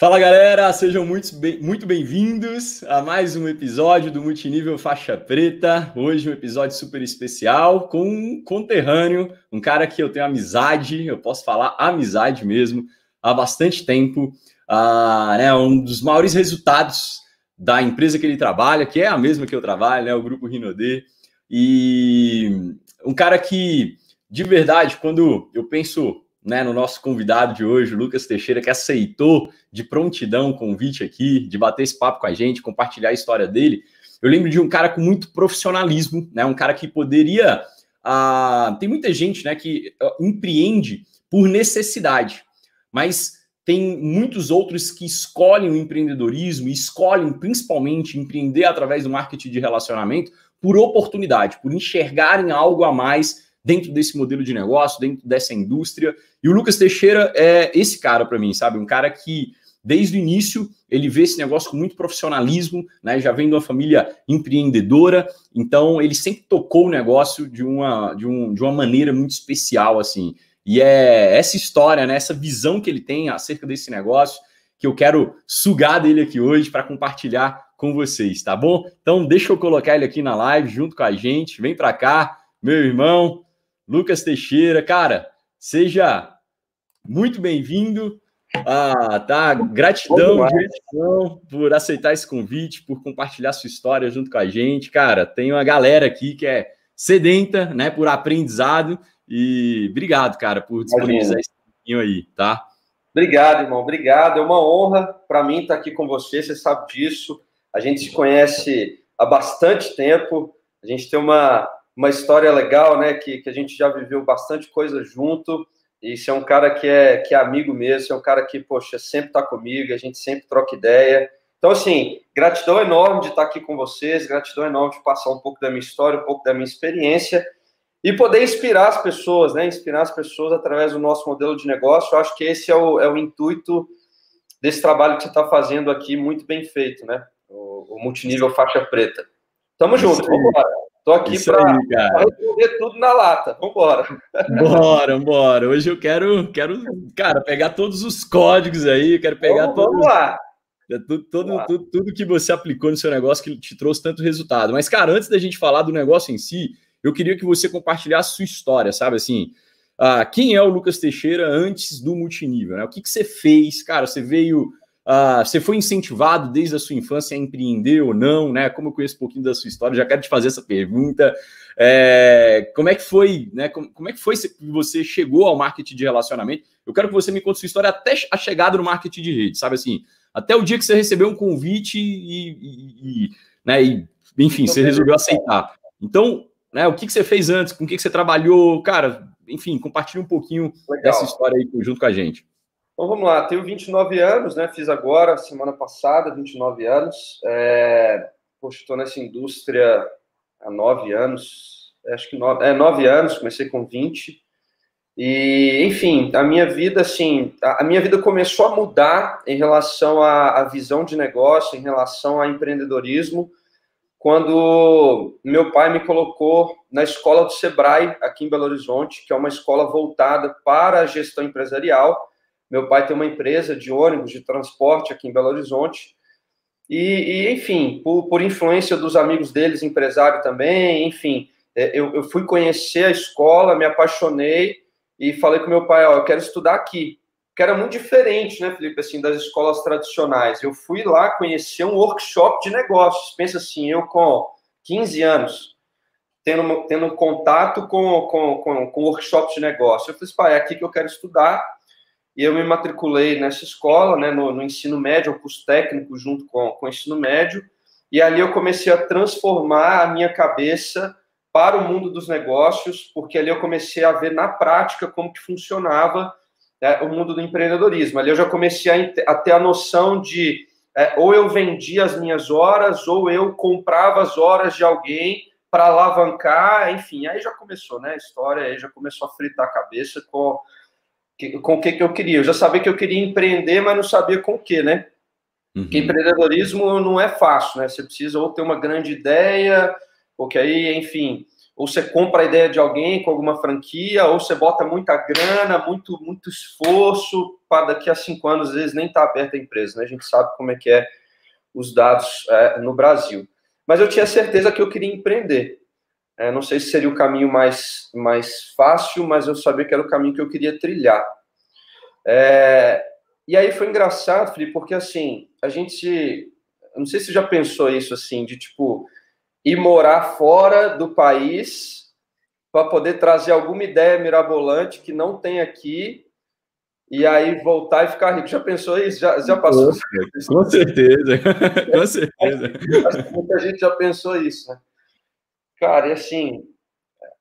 Fala galera, sejam muito, bem, muito bem-vindos a mais um episódio do Multinível Faixa Preta. Hoje um episódio super especial com um conterrâneo, um cara que eu tenho amizade, eu posso falar amizade mesmo, há bastante tempo. Ah, né, um dos maiores resultados da empresa que ele trabalha, que é a mesma que eu trabalho, né, o Grupo Rinodê. E um cara que, de verdade, quando eu penso né, no nosso convidado de hoje, Lucas Teixeira, que aceitou de prontidão o convite aqui, de bater esse papo com a gente, compartilhar a história dele. Eu lembro de um cara com muito profissionalismo, né, um cara que poderia. Ah, tem muita gente né, que ah, empreende por necessidade, mas tem muitos outros que escolhem o empreendedorismo escolhem principalmente empreender através do marketing de relacionamento por oportunidade, por enxergarem algo a mais dentro desse modelo de negócio, dentro dessa indústria. E o Lucas Teixeira é esse cara para mim, sabe? Um cara que desde o início ele vê esse negócio com muito profissionalismo, né? Já vem de uma família empreendedora, então ele sempre tocou o negócio de uma, de, um, de uma maneira muito especial, assim. E é essa história, né? Essa visão que ele tem acerca desse negócio que eu quero sugar dele aqui hoje para compartilhar com vocês, tá bom? Então deixa eu colocar ele aqui na live junto com a gente. Vem para cá, meu irmão. Lucas Teixeira. Cara, seja muito bem-vindo. Ah, tá. Gratidão, gratidão por aceitar esse convite, por compartilhar sua história junto com a gente. Cara, tem uma galera aqui que é sedenta, né, por aprendizado. E obrigado, cara, por disponibilizar esse pouquinho aí, tá? Obrigado, irmão. Obrigado. É uma honra para mim estar aqui com você. Você sabe disso. A gente se conhece há bastante tempo. A gente tem uma uma história legal, né? Que, que a gente já viveu bastante coisa junto. E você é um cara que é, que é amigo mesmo, você é um cara que, poxa, sempre está comigo, a gente sempre troca ideia. Então, assim, gratidão enorme de estar aqui com vocês, gratidão enorme de passar um pouco da minha história, um pouco da minha experiência e poder inspirar as pessoas, né? Inspirar as pessoas através do nosso modelo de negócio. Eu acho que esse é o, é o intuito desse trabalho que você está fazendo aqui, muito bem feito, né? O, o multinível faixa preta. Tamo junto, vamos embora. Tô aqui para responder tudo na lata. Vambora. Bora, bora. Hoje eu quero, quero, cara, pegar todos os códigos aí, quero pegar vamos, todos. Vamos lá. É tudo, todo, tudo, tudo que você aplicou no seu negócio que te trouxe tanto resultado. Mas, cara, antes da gente falar do negócio em si, eu queria que você compartilhasse sua história, sabe assim? Ah, quem é o Lucas Teixeira antes do multinível? Né? O que, que você fez? Cara, você veio Uh, você foi incentivado desde a sua infância a empreender ou não, né? Como eu conheço um pouquinho da sua história, já quero te fazer essa pergunta. É, como é que foi, né? Como, como, é que foi que você chegou ao marketing de relacionamento? Eu quero que você me conte sua história até a chegada no marketing de rede, sabe assim? Até o dia que você recebeu um convite e, e, e né? E, enfim, você resolveu aceitar. Então, né? O que, que você fez antes? Com o que, que você trabalhou? Cara, enfim, compartilhe um pouquinho Legal. dessa história aí junto com a gente. Então vamos lá, tenho 29 anos, né? Fiz agora, semana passada, 29 anos. É... Poxa, estou nessa indústria há nove anos, acho que nove, é, nove anos, comecei com 20. E, enfim, a minha vida, assim, a, minha vida começou a mudar em relação à, à visão de negócio, em relação ao empreendedorismo, quando meu pai me colocou na escola do Sebrae, aqui em Belo Horizonte, que é uma escola voltada para a gestão empresarial meu pai tem uma empresa de ônibus de transporte aqui em Belo Horizonte. E, e enfim, por, por, influência dos amigos deles, empresário também, enfim, é, eu, eu, fui conhecer a escola, me apaixonei e falei com meu pai, ó, eu quero estudar aqui. Que era muito diferente, né, Felipe, assim, das escolas tradicionais. Eu fui lá conhecer um workshop de negócios. Pensa assim, eu com 15 anos, tendo, tendo contato com, com, com, com workshop de negócio. Eu falei, pai, é aqui que eu quero estudar e eu me matriculei nessa escola, né, no, no ensino médio, o curso técnico junto com, com o ensino médio, e ali eu comecei a transformar a minha cabeça para o mundo dos negócios, porque ali eu comecei a ver na prática como que funcionava né, o mundo do empreendedorismo. Ali eu já comecei a, a ter a noção de é, ou eu vendia as minhas horas, ou eu comprava as horas de alguém para alavancar, enfim, aí já começou, né, a história, aí já começou a fritar a cabeça com que, com o que, que eu queria. Eu já sabia que eu queria empreender, mas não sabia com o que, né? Uhum. Porque empreendedorismo não é fácil, né? Você precisa ou ter uma grande ideia, porque aí, enfim, ou você compra a ideia de alguém com alguma franquia, ou você bota muita grana, muito, muito esforço, para daqui a cinco anos, às vezes, nem está aberta a empresa, né? A gente sabe como é que é os dados é, no Brasil. Mas eu tinha certeza que eu queria empreender. É, não sei se seria o caminho mais, mais fácil, mas eu sabia que era o caminho que eu queria trilhar. É, e aí foi engraçado, Felipe, porque assim, a gente. Não sei se você já pensou isso assim, de tipo, ir morar fora do país para poder trazer alguma ideia mirabolante que não tem aqui e aí voltar e ficar rico. Já pensou isso? Já, já passou? Com certeza, com certeza. Muita gente já pensou isso, né? Cara, e assim,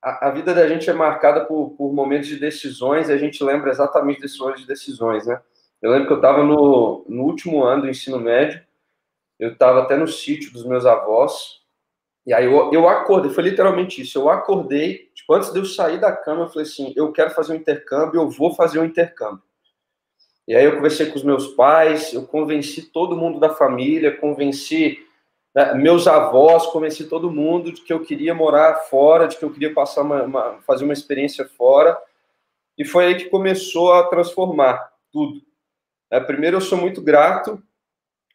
a, a, vida da gente é marcada por, por momentos de decisões e a gente lembra exatamente desses momentos de decisões, né? Eu lembro que eu estava no, no último ano do ensino médio, eu estava até no sítio dos meus avós, e aí eu, eu acordei, foi literalmente isso. Eu acordei, tipo, antes de eu sair da cama, eu falei assim: eu quero fazer um intercâmbio, eu vou fazer um intercâmbio. E aí eu conversei com os meus pais, eu convenci todo mundo da família, convenci né, meus avós, convenci todo mundo de que eu queria morar fora, de que eu queria passar uma, uma, fazer uma experiência fora. E foi aí que começou a transformar tudo. É, primeiro, eu sou muito grato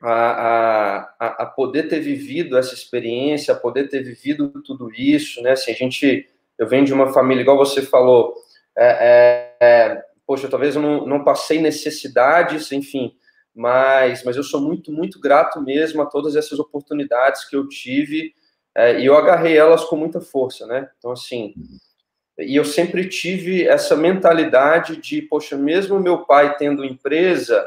a, a, a poder ter vivido essa experiência, a poder ter vivido tudo isso, né? Assim, a gente, eu venho de uma família, igual você falou, é, é, é, poxa, talvez eu não, não passei necessidades, enfim, mas, mas eu sou muito, muito grato mesmo a todas essas oportunidades que eu tive é, e eu agarrei elas com muita força, né? Então, assim, e eu sempre tive essa mentalidade de, poxa, mesmo meu pai tendo empresa,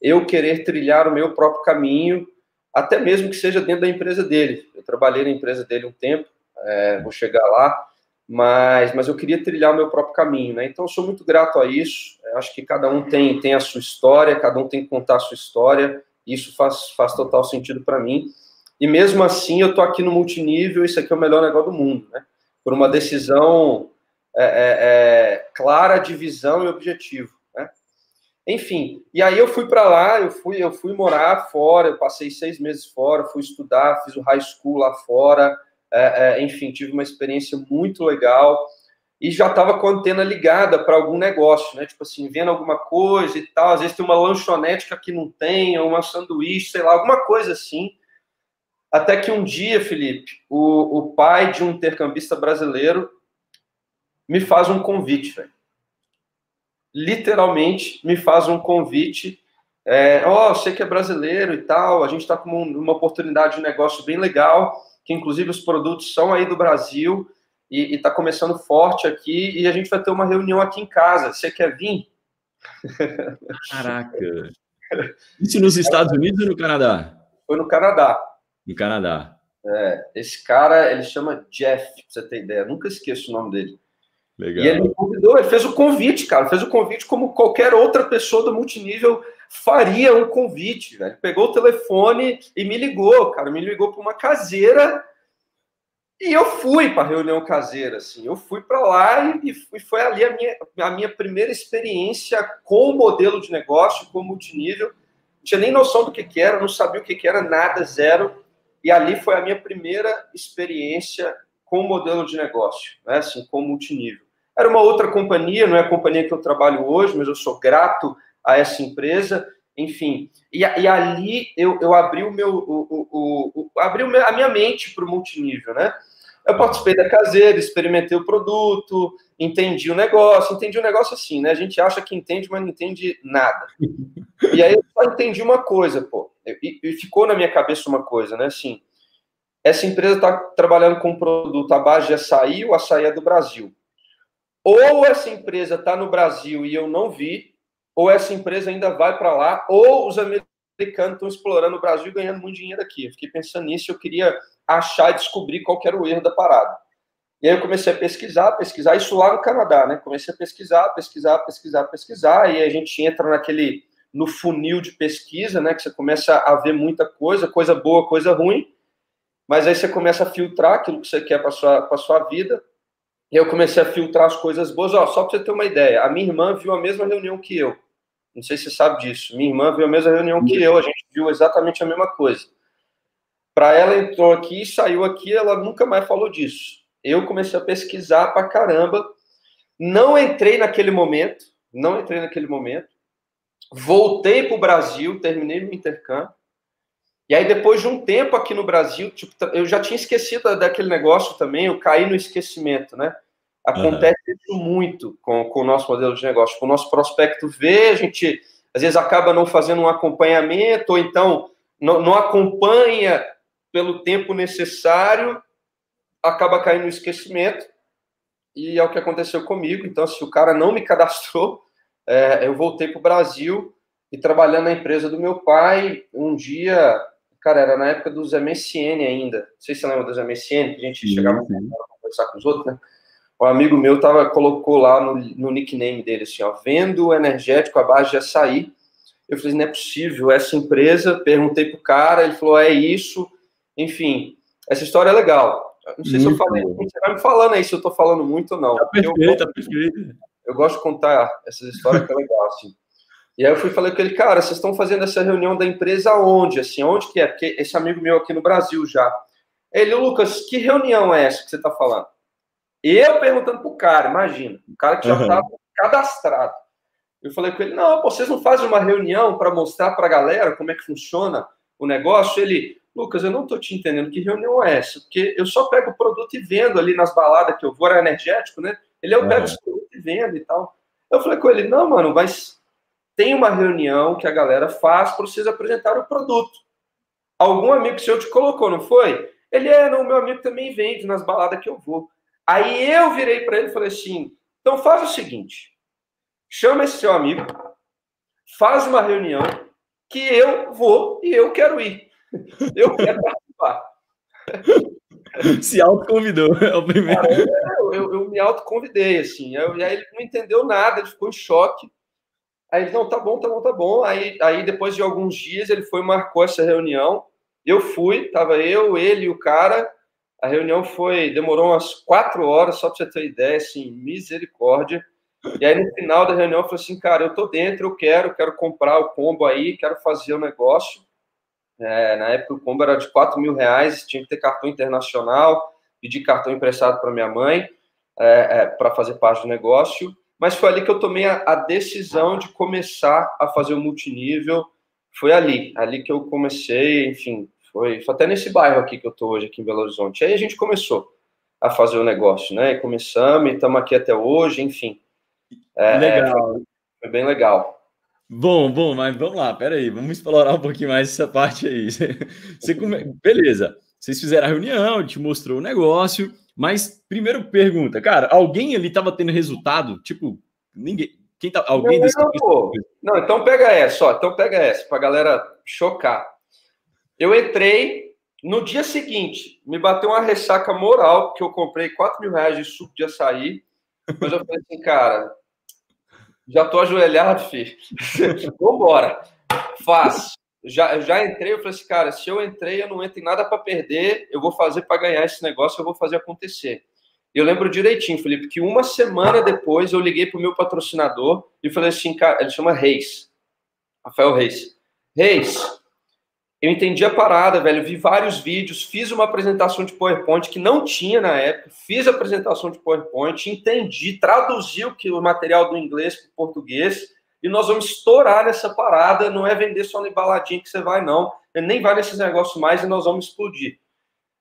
eu querer trilhar o meu próprio caminho, até mesmo que seja dentro da empresa dele. Eu trabalhei na empresa dele um tempo, é, vou chegar lá, mas, mas eu queria trilhar o meu próprio caminho, né? Então, eu sou muito grato a isso. Acho que cada um tem, tem a sua história, cada um tem que contar a sua história. Isso faz, faz total sentido para mim. E mesmo assim, eu tô aqui no multinível. Isso aqui é o melhor negócio do mundo, né? Por uma decisão é, é, é clara de visão e objetivo. Enfim, e aí eu fui para lá, eu fui, eu fui morar fora, eu passei seis meses fora, fui estudar, fiz o high school lá fora, é, é, enfim, tive uma experiência muito legal e já estava com a antena ligada para algum negócio, né? Tipo assim, vendo alguma coisa e tal. Às vezes tem uma lanchonete que aqui não tem, ou uma sanduíche, sei lá, alguma coisa assim. Até que um dia, Felipe, o, o pai de um intercambista brasileiro me faz um convite, velho literalmente me faz um convite. É, ó, oh, você que é brasileiro e tal, a gente está com uma oportunidade de negócio bem legal, que inclusive os produtos são aí do Brasil e está começando forte aqui, e a gente vai ter uma reunião aqui em casa. Você quer vir? Caraca! Isso nos Estados Unidos ou no Canadá? Foi no Canadá. No Canadá. É, esse cara, ele chama Jeff, pra você ter ideia. Nunca esqueço o nome dele. Legal. E ele me convidou, ele fez o convite, cara. Fez o convite como qualquer outra pessoa do multinível faria um convite, velho. Pegou o telefone e me ligou, cara. Me ligou para uma caseira e eu fui para a reunião caseira, assim. Eu fui para lá e, e, foi ali a minha, a minha primeira experiência com o modelo de negócio, com o multinível. Não tinha nem noção do que, que era, não sabia o que, que era, nada, zero. E ali foi a minha primeira experiência com o modelo de negócio, né? assim, com multinível. Era uma outra companhia, não é a companhia que eu trabalho hoje, mas eu sou grato a essa empresa. Enfim, e, e ali eu, eu abri o meu, o, o, o, abri a minha mente para o multinível, né? Eu participei da caseira, experimentei o produto, entendi o negócio, entendi o negócio assim, né? A gente acha que entende, mas não entende nada. E aí eu só entendi uma coisa, pô, e, e ficou na minha cabeça uma coisa, né? Assim, essa empresa está trabalhando com um produto à base de açaí, o açaí é do Brasil. Ou essa empresa está no Brasil e eu não vi, ou essa empresa ainda vai para lá, ou os americanos estão explorando o Brasil e ganhando muito dinheiro aqui. Eu fiquei pensando nisso, eu queria achar e descobrir qual era o erro da parada. E aí eu comecei a pesquisar, pesquisar isso lá no Canadá, né? Comecei a pesquisar, pesquisar, pesquisar, pesquisar, e a gente entra naquele no funil de pesquisa, né? Que você começa a ver muita coisa, coisa boa, coisa ruim, mas aí você começa a filtrar aquilo que você quer para sua sua vida. E eu comecei a filtrar as coisas boas. Ó, só para você ter uma ideia, a minha irmã viu a mesma reunião que eu. Não sei se você sabe disso. Minha irmã viu a mesma reunião que eu, a gente viu exatamente a mesma coisa. Para ela entrou aqui, saiu aqui, ela nunca mais falou disso. eu comecei a pesquisar pra caramba. Não entrei naquele momento, não entrei naquele momento. Voltei para o Brasil, terminei meu intercâmbio. E aí, depois de um tempo aqui no Brasil, tipo, eu já tinha esquecido daquele negócio também, eu caí no esquecimento, né? Acontece uhum. isso muito com, com o nosso modelo de negócio. O nosso prospecto vê, a gente às vezes acaba não fazendo um acompanhamento, ou então não, não acompanha pelo tempo necessário, acaba caindo no esquecimento. E é o que aconteceu comigo. Então, se o cara não me cadastrou, é, eu voltei para o Brasil e trabalhando na empresa do meu pai, um dia Cara, era na época dos MSN ainda. Não sei se você lembra dos MSN, que a gente chegava sim. a conversar com os outros, né? Um amigo meu tava, colocou lá no, no nickname dele assim, ó, vendo energético à base de açaí. Eu falei, não é possível, essa empresa, perguntei pro cara, ele falou, é isso. Enfim, essa história é legal. Não sei muito se eu falei, bom. você vai me falando aí se eu tô falando muito ou não. Tá perfeito, eu, tá perfeito. Eu gosto de contar essas histórias que é legal, assim. E aí eu fui falei com ele, cara, vocês estão fazendo essa reunião da empresa onde? Assim, onde que é? Porque esse amigo meu aqui no Brasil já. Ele, Lucas, que reunião é essa que você está falando? Eu perguntando pro cara, imagina, o cara que já estava uhum. cadastrado. Eu falei com ele, não, pô, vocês não fazem uma reunião para mostrar para a galera como é que funciona o negócio? Ele, Lucas, eu não estou te entendendo que reunião é essa, porque eu só pego o produto e vendo ali nas baladas que eu vou, era energético, né? Ele, eu pego uhum. esse produto e vendo e tal. Eu falei com ele, não, mano, mas tem uma reunião que a galera faz para vocês apresentar o produto. Algum amigo seu te colocou, não foi? Ele é, não, meu amigo também vende nas baladas que eu vou. Aí eu virei para ele e falei assim: então faz o seguinte, chama esse seu amigo, faz uma reunião que eu vou e eu quero ir. Eu quero participar. Se autoconvidou, é o primeiro. Cara, eu, eu, eu, me autoconvidei, assim. Eu, e aí ele não entendeu nada, ele ficou em choque. Aí ele, não, tá bom, tá bom, tá bom. Aí, aí depois de alguns dias ele foi marcou essa reunião. Eu fui, tava eu, ele e o cara. A reunião foi, demorou umas quatro horas, só para você ter ideia, assim, misericórdia. E aí no final da reunião eu falei assim, cara, eu tô dentro, eu quero, quero comprar o combo aí, quero fazer o negócio. É, na época o combo era de 4 mil reais, tinha que ter cartão internacional, pedi cartão emprestado para minha mãe é, é, para fazer parte do negócio mas foi ali que eu tomei a, a decisão de começar a fazer o multinível. Foi ali, ali que eu comecei, enfim, foi, foi até nesse bairro aqui que eu estou hoje, aqui em Belo Horizonte. Aí a gente começou a fazer o negócio, né? E começamos e estamos aqui até hoje, enfim. É, legal. Foi, foi, bem legal. Bom, bom, mas vamos lá, peraí, vamos explorar um pouquinho mais essa parte aí. Você come... Beleza, vocês fizeram a reunião, te mostrou o negócio, mas, primeiro pergunta, cara, alguém ali estava tendo resultado? Tipo, ninguém. Quem tá, alguém não, não, não, então pega essa, ó. Então pega essa, pra galera chocar. Eu entrei no dia seguinte, me bateu uma ressaca moral, porque eu comprei 4 mil reais de suco de açaí. Mas eu falei assim, cara, já tô ajoelhado, filho. Vambora. Faz já, já entrei, eu falei assim, cara, se eu entrei, eu não entro em nada para perder, eu vou fazer para ganhar esse negócio, eu vou fazer acontecer. Eu lembro direitinho, Felipe, que uma semana depois eu liguei para o meu patrocinador e falei assim, cara, ele chama Reis, Rafael Reis. Reis, eu entendi a parada, velho, vi vários vídeos, fiz uma apresentação de PowerPoint que não tinha na época, fiz a apresentação de PowerPoint, entendi, traduzi o, que, o material do inglês para o português, e nós vamos estourar nessa parada. Não é vender só na embaladinha que você vai, não. Ele nem vai nesses negócios mais e nós vamos explodir.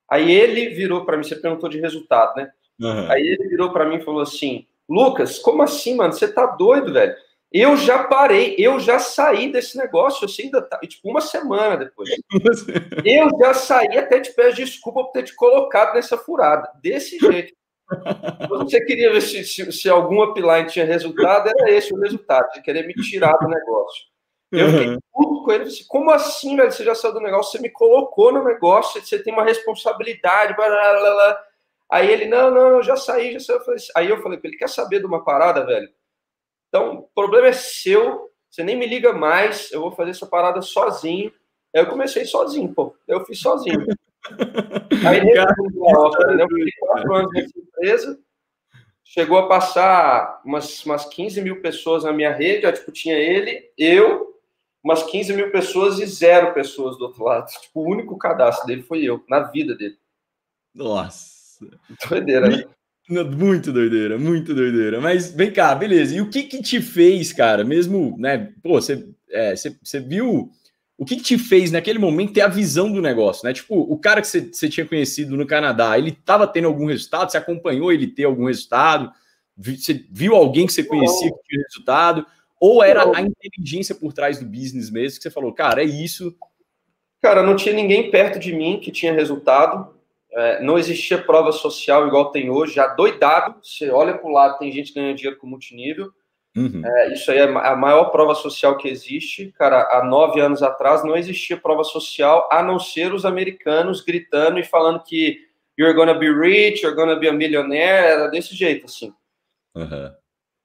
Aí ele virou para mim, você perguntou de resultado, né? Uhum. Aí ele virou para mim e falou assim: Lucas, como assim, mano? Você tá doido, velho? Eu já parei, eu já saí desse negócio, você ainda tá, tipo, uma semana depois. eu já saí, até te peço desculpa por ter te colocado nessa furada, desse jeito. Você queria ver se, se, se algum upline tinha resultado, era esse o resultado, de querer me tirar do negócio. Eu fiquei uhum. puto com ele, assim, como assim, velho? Você já saiu do negócio, você me colocou no negócio, você tem uma responsabilidade, blá, blá, blá. Aí ele, não, não, eu já saí, já saí. Assim, aí eu falei ele, quer saber de uma parada, velho? Então, o problema é seu, você nem me liga mais, eu vou fazer essa parada sozinho. Aí eu comecei sozinho, pô. Eu fiz sozinho. Aí ele eu fiquei quatro anos nessa empresa, chegou a passar umas, umas 15 mil pessoas na minha rede, ó, tipo, tinha ele, eu, umas 15 mil pessoas e zero pessoas do outro lado. Tipo, o único cadastro dele foi eu, na vida dele. Nossa. Doideira, né? Muito doideira, muito doideira. Mas vem cá, beleza. E o que que te fez, cara, mesmo, né? Pô, você, é, você, você viu. O que, que te fez naquele momento ter a visão do negócio, né? Tipo, o cara que você, você tinha conhecido no Canadá, ele estava tendo algum resultado? Você acompanhou ele ter algum resultado? Você viu alguém que você conhecia que tinha resultado? Ou era a inteligência por trás do business mesmo que você falou, cara, é isso? Cara, não tinha ninguém perto de mim que tinha resultado. É, não existia prova social igual tem hoje, já doidado. Você olha para o lado, tem gente ganhando dinheiro com multinível. Uhum. É, isso aí é a maior prova social que existe. Cara, há nove anos atrás não existia prova social a não ser os americanos gritando e falando que you're gonna be rich, you're gonna be a millionaire. Era desse jeito, assim. Uhum.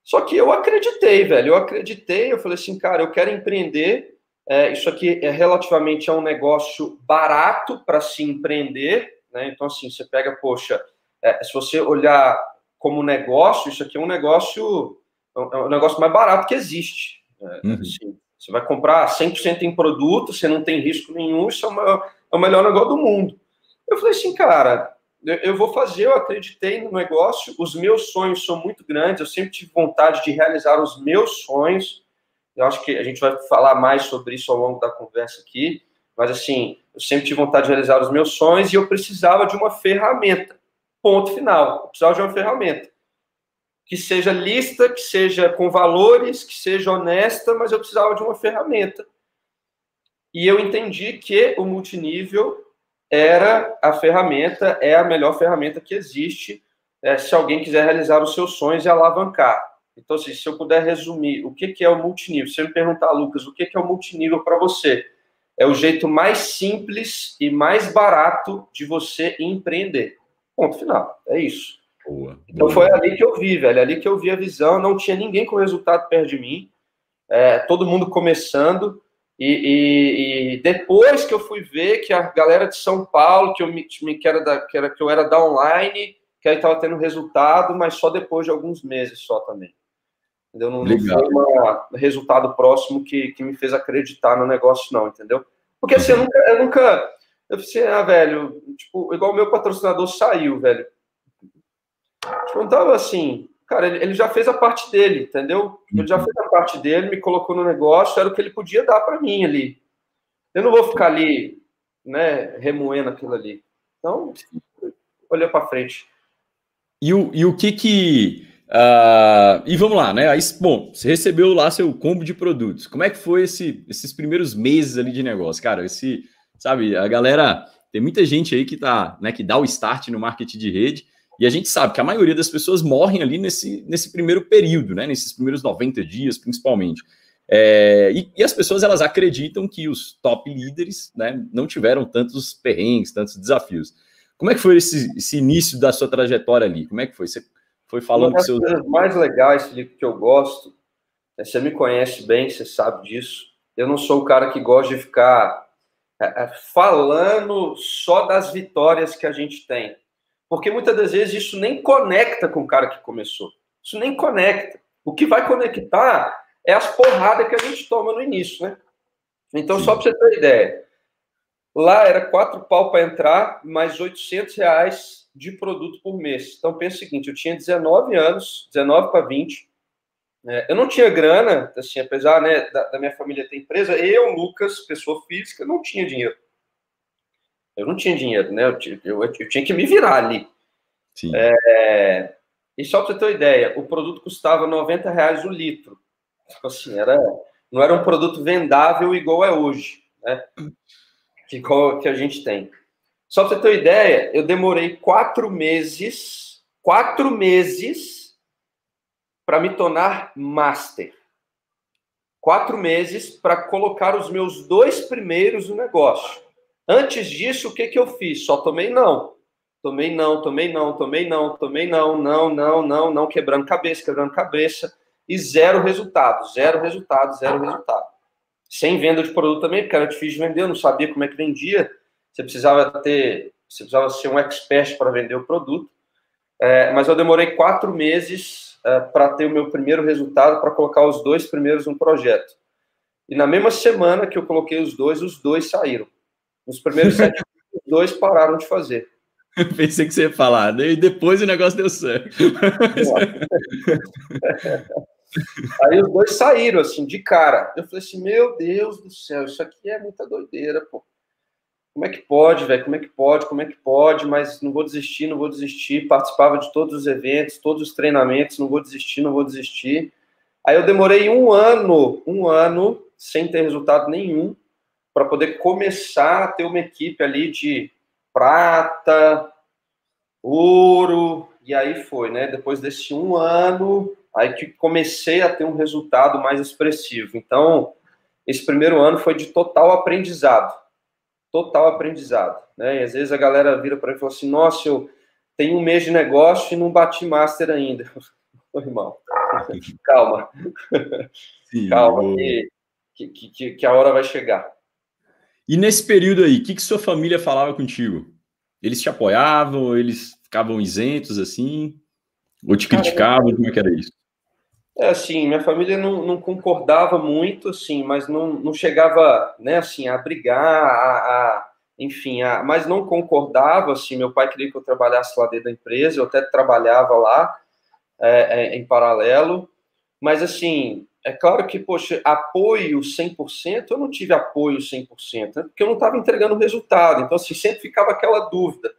Só que eu acreditei, velho. Eu acreditei. Eu falei assim, cara, eu quero empreender. É, isso aqui é relativamente é um negócio barato para se empreender. Né? Então, assim, você pega, poxa, é, se você olhar como negócio, isso aqui é um negócio, é um é negócio mais barato que existe. É, uhum. assim, você vai comprar 100% em produto, você não tem risco nenhum, isso é é o melhor negócio do mundo. Eu falei assim, cara, eu vou fazer, eu acreditei no negócio, os meus sonhos são muito grandes, eu sempre tive vontade de realizar os meus sonhos, eu acho que a gente vai falar mais sobre isso ao longo da conversa aqui, mas assim, eu sempre tive vontade de realizar os meus sonhos e eu precisava de uma ferramenta. Ponto final. Eu precisava de uma ferramenta. Que seja lista, que seja com valores, que seja honesta, mas eu precisava de uma ferramenta. E eu entendi que o multinível era a ferramenta, é a melhor ferramenta que existe é, se alguém quiser realizar os seus sonhos e alavancar. Então, assim, se eu puder resumir o que, que é o multinível, se você me perguntar, Lucas, o que, que é o multinível para você? É o jeito mais simples e mais barato de você empreender. Ponto final. É isso. Boa, então boa. foi ali que eu vi, velho. Ali que eu vi a visão. Não tinha ninguém com resultado perto de mim. É, todo mundo começando. E, e, e, depois que eu fui ver que a galera de São Paulo, que eu, me, que era, da, que, era que eu era da online, que aí estava tendo resultado, mas só depois de alguns meses só também. Entendeu? Não, não foi um resultado próximo que, que me fez acreditar no negócio, não, entendeu? Porque assim, eu nunca. Eu, nunca, eu pensei, ah, velho, tipo, igual o meu patrocinador saiu, velho. Tipo, eu tava assim, cara, ele, ele, já fez a parte dele, entendeu? Ele já fez a parte dele, me colocou no negócio, era o que ele podia dar para mim ali. Eu não vou ficar ali, né, remoendo aquilo ali. Então, olha para frente. E o, e o que que Uh, e vamos lá, né? Aí, bom, você recebeu lá seu combo de produtos. Como é que foi esse, esses primeiros meses ali de negócio? Cara, esse, sabe, a galera, tem muita gente aí que tá, né, que dá o start no marketing de rede, e a gente sabe que a maioria das pessoas morrem ali nesse, nesse primeiro período, né? Nesses primeiros 90 dias, principalmente. É, e, e, as pessoas elas acreditam que os top líderes né, não tiveram tantos perrengues, tantos desafios. Como é que foi esse, esse início da sua trajetória ali? Como é que foi? Você foi falando Uma das coisas mais legais, Felipe, que eu gosto, é, você me conhece bem, você sabe disso. Eu não sou o cara que gosta de ficar é, é, falando só das vitórias que a gente tem. Porque muitas das vezes isso nem conecta com o cara que começou. Isso nem conecta. O que vai conectar é as porradas que a gente toma no início, né? Então, Sim. só para você ter ideia, lá era quatro pau para entrar, mais 800 reais de produto por mês. Então, pensa o seguinte: eu tinha 19 anos, 19 para 20. É, eu não tinha grana, assim, apesar né, da, da, minha família ter empresa, eu, Lucas, pessoa física, não tinha dinheiro. Eu não tinha dinheiro, né? Eu, eu, eu tinha que me virar ali. Sim. É, e só para você ter uma ideia, o produto custava 90 reais o litro. Tipo assim, era, não era um produto vendável igual é hoje, né? Igual que a gente tem. Só para você ter uma ideia, eu demorei quatro meses, quatro meses para me tornar master. Quatro meses para colocar os meus dois primeiros no negócio. Antes disso, o que, que eu fiz? Só tomei não. Tomei não, tomei não, tomei não, tomei não, não, não, não, não, quebrando cabeça, quebrando cabeça. E zero resultado, zero resultado, zero resultado. Sem venda de produto também, porque era difícil de vender, eu não sabia como é que vendia você precisava ter, você precisava ser um expert para vender o produto. É, mas eu demorei quatro meses é, para ter o meu primeiro resultado, para colocar os dois primeiros no projeto. E na mesma semana que eu coloquei os dois, os dois saíram. Nos primeiros sete os dois pararam de fazer. Pensei que você ia falar, e depois o negócio deu certo. Aí os dois saíram, assim, de cara. Eu falei assim, meu Deus do céu, isso aqui é muita doideira, pô. Como é que pode, velho? Como é que pode? Como é que pode? Mas não vou desistir, não vou desistir. Participava de todos os eventos, todos os treinamentos, não vou desistir, não vou desistir. Aí eu demorei um ano, um ano, sem ter resultado nenhum, para poder começar a ter uma equipe ali de prata, ouro, e aí foi, né? Depois desse um ano, aí que comecei a ter um resultado mais expressivo. Então, esse primeiro ano foi de total aprendizado, total aprendizado, né? E às vezes a galera vira para mim e fala assim: Nossa, eu tenho um mês de negócio e não bati master ainda. Ô, irmão, calma, Sim, calma, que, que, que, que a hora vai chegar. E nesse período aí, o que, que sua família falava contigo? Eles te apoiavam? Eles ficavam isentos assim? Ou te criticavam? Como é que era isso? É assim, minha família não, não concordava muito, assim, mas não, não chegava, né, assim, a brigar, a, a enfim, a, mas não concordava, assim, meu pai queria que eu trabalhasse lá dentro da empresa, eu até trabalhava lá é, é, em paralelo, mas assim, é claro que, poxa, apoio 100%, eu não tive apoio 100%, né? porque eu não estava entregando resultado. Então, assim, sempre ficava aquela dúvida.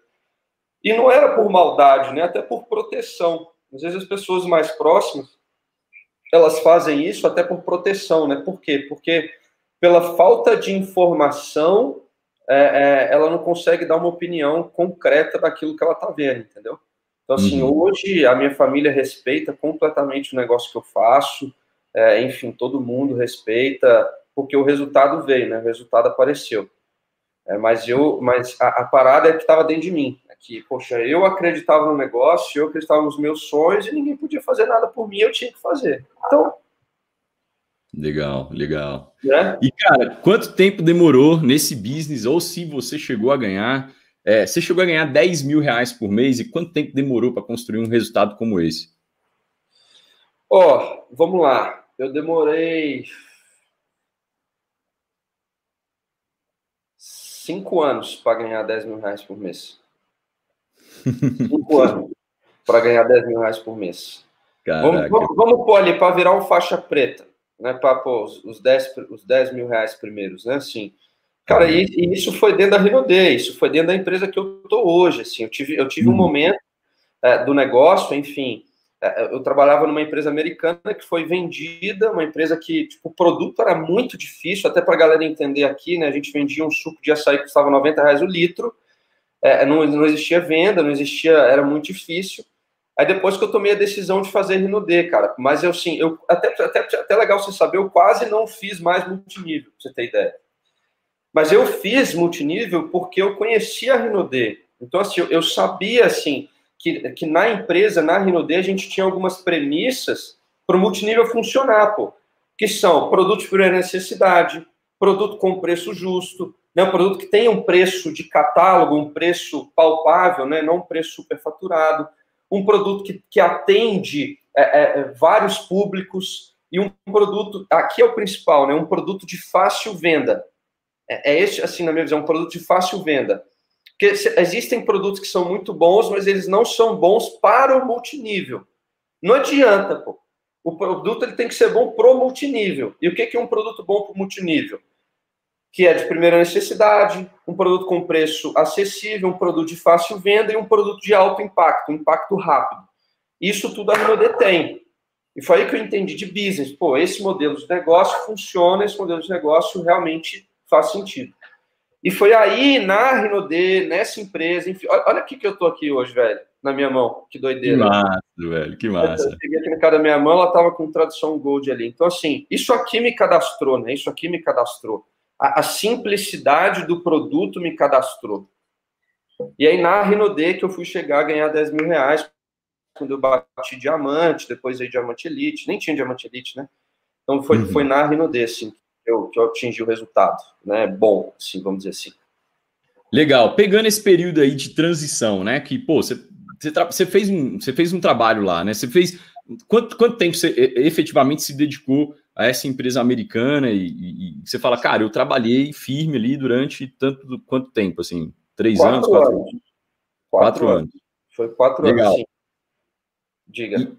E não era por maldade, né? Até por proteção. Às vezes as pessoas mais próximas, elas fazem isso até por proteção, né? Por quê? Porque pela falta de informação, é, é, ela não consegue dar uma opinião concreta daquilo que ela está vendo, entendeu? Então, assim, uhum. hoje a minha família respeita completamente o negócio que eu faço, é, enfim, todo mundo respeita, porque o resultado veio, né? O resultado apareceu. É, mas eu, mas a, a parada é que estava dentro de mim. É que, poxa, eu acreditava no negócio, eu acreditava nos meus sonhos e ninguém podia fazer nada por mim, eu tinha que fazer. Então. Legal, legal. É? E, cara, quanto tempo demorou nesse business, ou se você chegou a ganhar? É, você chegou a ganhar 10 mil reais por mês e quanto tempo demorou para construir um resultado como esse? Ó, oh, vamos lá eu demorei cinco anos para ganhar 10 mil reais por mês. Cinco anos para ganhar 10 mil reais por mês. Vamos, vamos, vamos pôr ali para virar um faixa preta, né? Para pôr os 10, os 10 mil reais primeiros, né? Assim, cara, e, e, isso foi dentro da Rinode, isso foi dentro da empresa que eu tô hoje. Assim, eu tive, eu tive um uhum. momento é, do negócio, enfim, eu trabalhava numa empresa americana que foi vendida, uma empresa que tipo, o produto era muito difícil, até para a galera entender aqui, né? A gente vendia um suco de açaí que custava 90 reais o litro, é, não, não existia venda, não existia, era muito difícil. Aí depois que eu tomei a decisão de fazer Rinode, cara, mas eu sim, eu até, até, até legal você saber, eu quase não fiz mais multinível, pra você ter ideia. Mas eu fiz multinível porque eu conhecia a Rinode. Então, assim, eu sabia, assim, que, que na empresa, na Rinode, a gente tinha algumas premissas para o multinível funcionar, pô, que são produtos por necessidade, produto com preço justo, né, um produto que tenha um preço de catálogo, um preço palpável, né, não um preço superfaturado, um produto que, que atende é, é vários públicos e um produto, aqui é o principal, né, um produto de fácil venda. É, é esse, assim, na minha visão, um produto de fácil venda. Porque existem produtos que são muito bons, mas eles não são bons para o multinível. Não adianta, pô. O produto ele tem que ser bom pro multinível. E o que é um produto bom para o multinível? Que é de primeira necessidade, um produto com preço acessível, um produto de fácil venda e um produto de alto impacto, impacto rápido. Isso tudo a Rinode tem. E foi aí que eu entendi de business. Pô, esse modelo de negócio funciona, esse modelo de negócio realmente faz sentido. E foi aí, na Rinode, nessa empresa, enfim, olha o que eu tô aqui hoje, velho, na minha mão, que doideira. Que massa, velho, que massa. Eu peguei aqui na cara da minha mão, ela tava com tradução Gold ali. Então, assim, isso aqui me cadastrou, né? Isso aqui me cadastrou. A, a simplicidade do produto me cadastrou. E aí, na Rinode, que eu fui chegar a ganhar 10 mil reais, quando eu bati diamante, depois aí diamante elite, nem tinha diamante elite, né? Então, foi, uhum. foi na Rinode, assim eu, que eu atingi o resultado, né? Bom, assim, vamos dizer assim. Legal. Pegando esse período aí de transição, né? Que, pô, você, você, você, fez, um, você fez um trabalho lá, né? Você fez. Quanto, quanto tempo você efetivamente se dedicou a essa empresa americana e, e, e você fala, cara, eu trabalhei firme ali durante tanto quanto tempo, assim? Três quatro anos, quatro anos. Quatro, quatro anos. anos. Foi quatro Legal. anos, sim. Diga. E,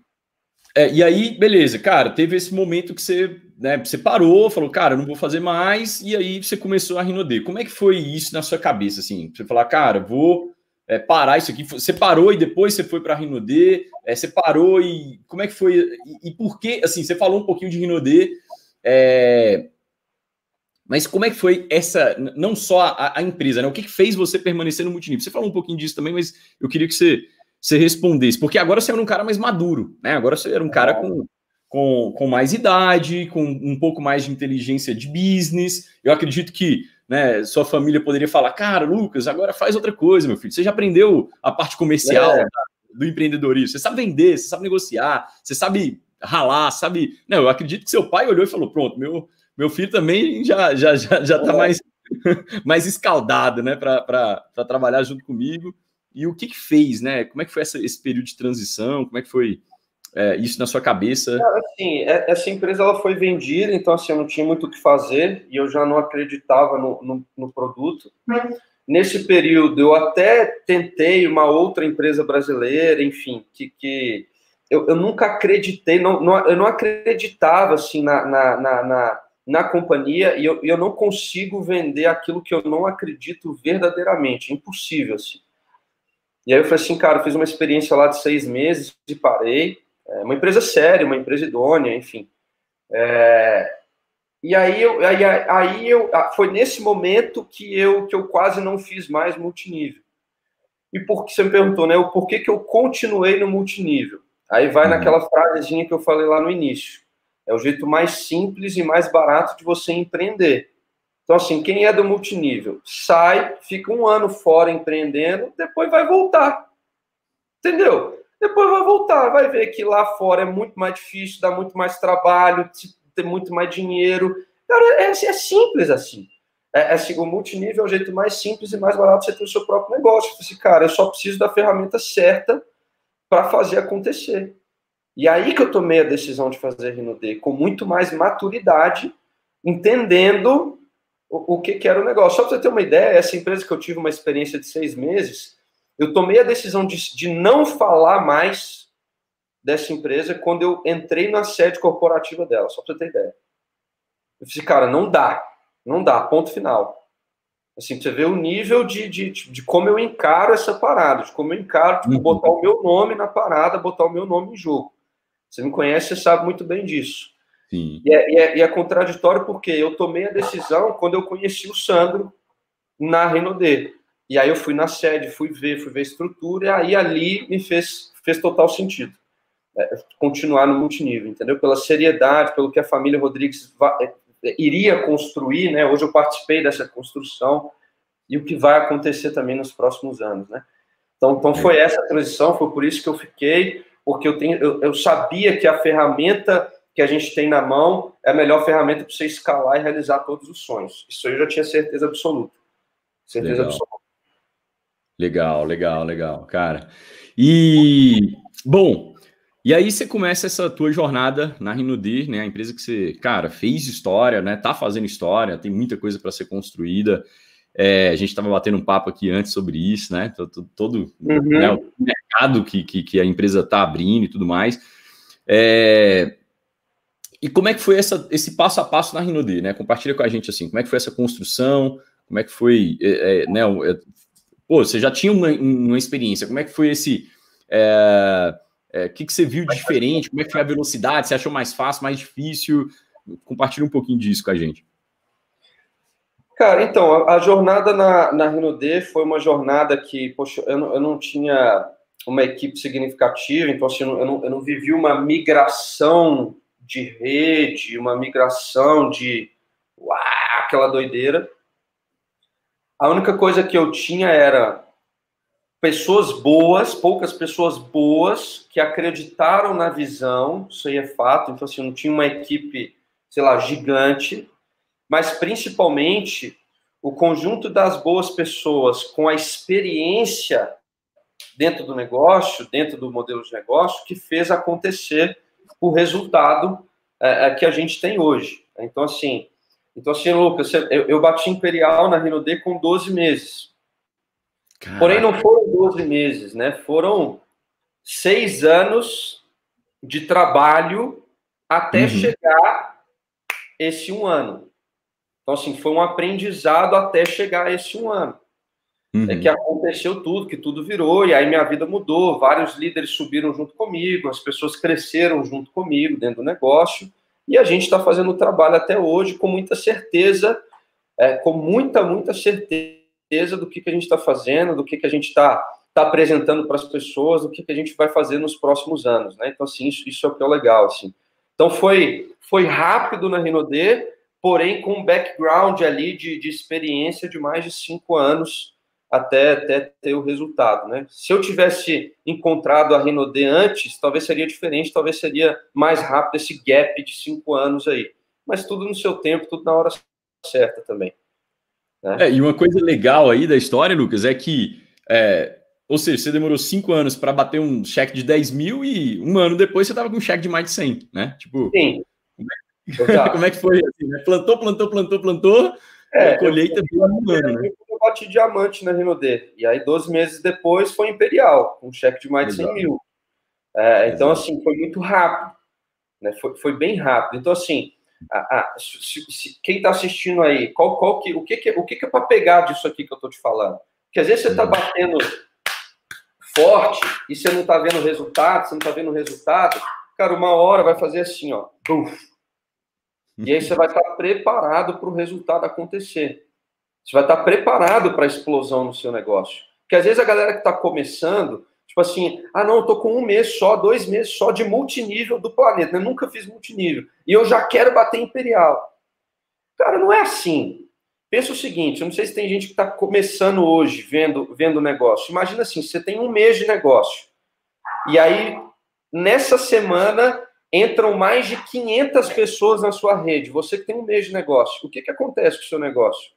é, e aí, beleza, cara, teve esse momento que você, né, você parou, falou, cara, não vou fazer mais, e aí você começou a Rinode. Como é que foi isso na sua cabeça, assim? Você falar, cara, vou é, parar isso aqui. Você parou e depois você foi para Rinode, é, você parou e como é que foi? E, e, por que, assim, você falou um pouquinho de Rinode, é, mas como é que foi essa, não só a, a empresa, né? O que, que fez você permanecer no multinível? Você falou um pouquinho disso também, mas eu queria que você você respondesse, porque agora você era um cara mais maduro, né? Agora você era um cara com, com, com mais idade, com um pouco mais de inteligência de business. Eu acredito que né, sua família poderia falar, cara, Lucas, agora faz outra coisa, meu filho. Você já aprendeu a parte comercial é. do empreendedorismo, você sabe vender, você sabe negociar, você sabe ralar, sabe. Não, eu acredito que seu pai olhou e falou: pronto, meu, meu filho também já já já, já tá é. mais, mais escaldado, né, para trabalhar junto comigo e o que, que fez, né? Como é que foi essa, esse período de transição? Como é que foi é, isso na sua cabeça? assim, é, essa empresa ela foi vendida, então assim, eu não tinha muito o que fazer e eu já não acreditava no, no, no produto. Nesse período, eu até tentei uma outra empresa brasileira, enfim, que, que eu, eu nunca acreditei, não, não, eu não acreditava assim na, na, na, na, na companhia e eu, eu não consigo vender aquilo que eu não acredito verdadeiramente, impossível assim. E aí eu falei assim, cara, fiz uma experiência lá de seis meses e parei. É uma empresa séria, uma empresa idônea, enfim. É, e aí eu, aí, aí eu, foi nesse momento que eu que eu quase não fiz mais multinível. E por que você me perguntou, né? O porquê que eu continuei no multinível? Aí vai uhum. naquela frasezinha que eu falei lá no início. É o jeito mais simples e mais barato de você empreender. Então, assim, quem é do multinível sai, fica um ano fora empreendendo, depois vai voltar. Entendeu? Depois vai voltar, vai ver que lá fora é muito mais difícil, dá muito mais trabalho, tem muito mais dinheiro. Cara, é, é simples assim. É, é, assim, o multinível é o jeito mais simples e mais barato você ter o seu próprio negócio. Assim, cara, eu só preciso da ferramenta certa para fazer acontecer. E aí que eu tomei a decisão de fazer Rinode, com muito mais maturidade, entendendo o, o que, que, era o negócio. Só para você ter uma ideia, essa empresa que eu tive uma experiência de seis meses, eu tomei a decisão de, de não falar mais dessa empresa quando eu entrei na sede corporativa dela, só para você ter ideia. Eu disse, cara, não dá, não dá, ponto final. Assim, você vê o nível de, de, de como eu encaro essa parada, de como eu encaro, tipo, uhum. botar o meu nome na parada, botar o meu nome em jogo. Você me conhece, você sabe muito bem disso. Sim. E, é, e, é, e é contraditório porque eu tomei a decisão quando eu conheci o Sandro na Renault. E aí eu fui na sede, fui ver, fui ver a estrutura, e aí ali me fez, fez total sentido. É, continuar no multinível, entendeu? Pela seriedade, pelo que a família Rodrigues é, é, iria construir, né? Hoje eu participei dessa construção e o que vai acontecer também nos próximos anos, né? Então, então foi essa transição, foi por isso que eu fiquei, porque eu, tenho, eu, eu sabia que a ferramenta que a gente tem na mão é a melhor ferramenta para você escalar e realizar todos os sonhos. Isso eu já tinha certeza absoluta. Certeza legal. absoluta. Legal, legal, legal, cara. E, bom, e aí você começa essa tua jornada na Rinudi, né? A empresa que você, cara, fez história, né? Tá fazendo história, tem muita coisa para ser construída. É, a gente estava batendo um papo aqui antes sobre isso, né? Todo, todo uhum. né, o mercado que, que, que, a empresa está abrindo e tudo mais. É, e como é que foi essa, esse passo a passo na Rinode, né? Compartilha com a gente assim, como é que foi essa construção, como é que foi, é, é, né? Pô, você já tinha uma, uma, experiência, como é que foi esse, é, é, que, que você viu de diferente, como é que foi a velocidade, você achou mais fácil, mais difícil? Compartilha um pouquinho disso com a gente. Cara, então, a, a jornada na, na Rinode foi uma jornada que, poxa, eu não, eu não tinha uma equipe significativa, então assim, eu não, eu não vivi uma migração de rede, uma migração de uau, aquela doideira. A única coisa que eu tinha era pessoas boas, poucas pessoas boas que acreditaram na visão, isso aí é fato. Então, assim, não tinha uma equipe, sei lá, gigante, mas principalmente o conjunto das boas pessoas com a experiência dentro do negócio, dentro do modelo de negócio, que fez acontecer o resultado é, é, que a gente tem hoje. Então, assim, então, assim Lucas, eu, eu bati Imperial na Rinode com 12 meses. Caraca. Porém, não foram 12 meses, né? Foram seis anos de trabalho até uhum. chegar esse um ano. Então, assim, foi um aprendizado até chegar esse um ano. Uhum. É que aconteceu tudo, que tudo virou, e aí minha vida mudou. Vários líderes subiram junto comigo, as pessoas cresceram junto comigo dentro do negócio, e a gente está fazendo o trabalho até hoje com muita certeza, é, com muita, muita certeza do que, que a gente está fazendo, do que, que a gente está tá apresentando para as pessoas, do que, que a gente vai fazer nos próximos anos. Né? Então, assim, isso, isso é o que é legal. Assim. Então, foi, foi rápido na Rinode, porém com um background ali de, de experiência de mais de cinco anos até, até ter o resultado, né? Se eu tivesse encontrado a Renault antes, talvez seria diferente, talvez seria mais rápido esse gap de cinco anos aí. Mas tudo no seu tempo, tudo na hora certa também. Né? É, e uma coisa legal aí da história, Lucas, é que, é, ou seja, você demorou cinco anos para bater um cheque de 10 mil e um ano depois você estava com um cheque de mais de 100, né? Tipo, Sim. Como é, como é que foi? Assim, né? Plantou, plantou, plantou, plantou, é, a colheita veio um ano, né? Bati diamante na Rinode. E aí, 12 meses depois, foi Imperial, com um cheque de mais de 100 mil. É, então, assim, foi muito rápido. Né? Foi, foi bem rápido. Então, assim, a, a, se, se, quem está assistindo aí, qual, qual que, o que, que, o que, que é para pegar disso aqui que eu estou te falando? Porque às vezes você está batendo forte e você não está vendo resultado, você não está vendo resultado. Cara, uma hora vai fazer assim, ó. E aí você vai estar preparado para o resultado acontecer. Você vai estar preparado para a explosão no seu negócio. Porque às vezes a galera que está começando, tipo assim, ah, não, eu tô com um mês só, dois meses só de multinível do planeta. Eu nunca fiz multinível. E eu já quero bater imperial. Cara, não é assim. Pensa o seguinte, eu não sei se tem gente que está começando hoje vendo vendo negócio. Imagina assim, você tem um mês de negócio. E aí, nessa semana, entram mais de 500 pessoas na sua rede. Você que tem um mês de negócio. O que, que acontece com o seu negócio?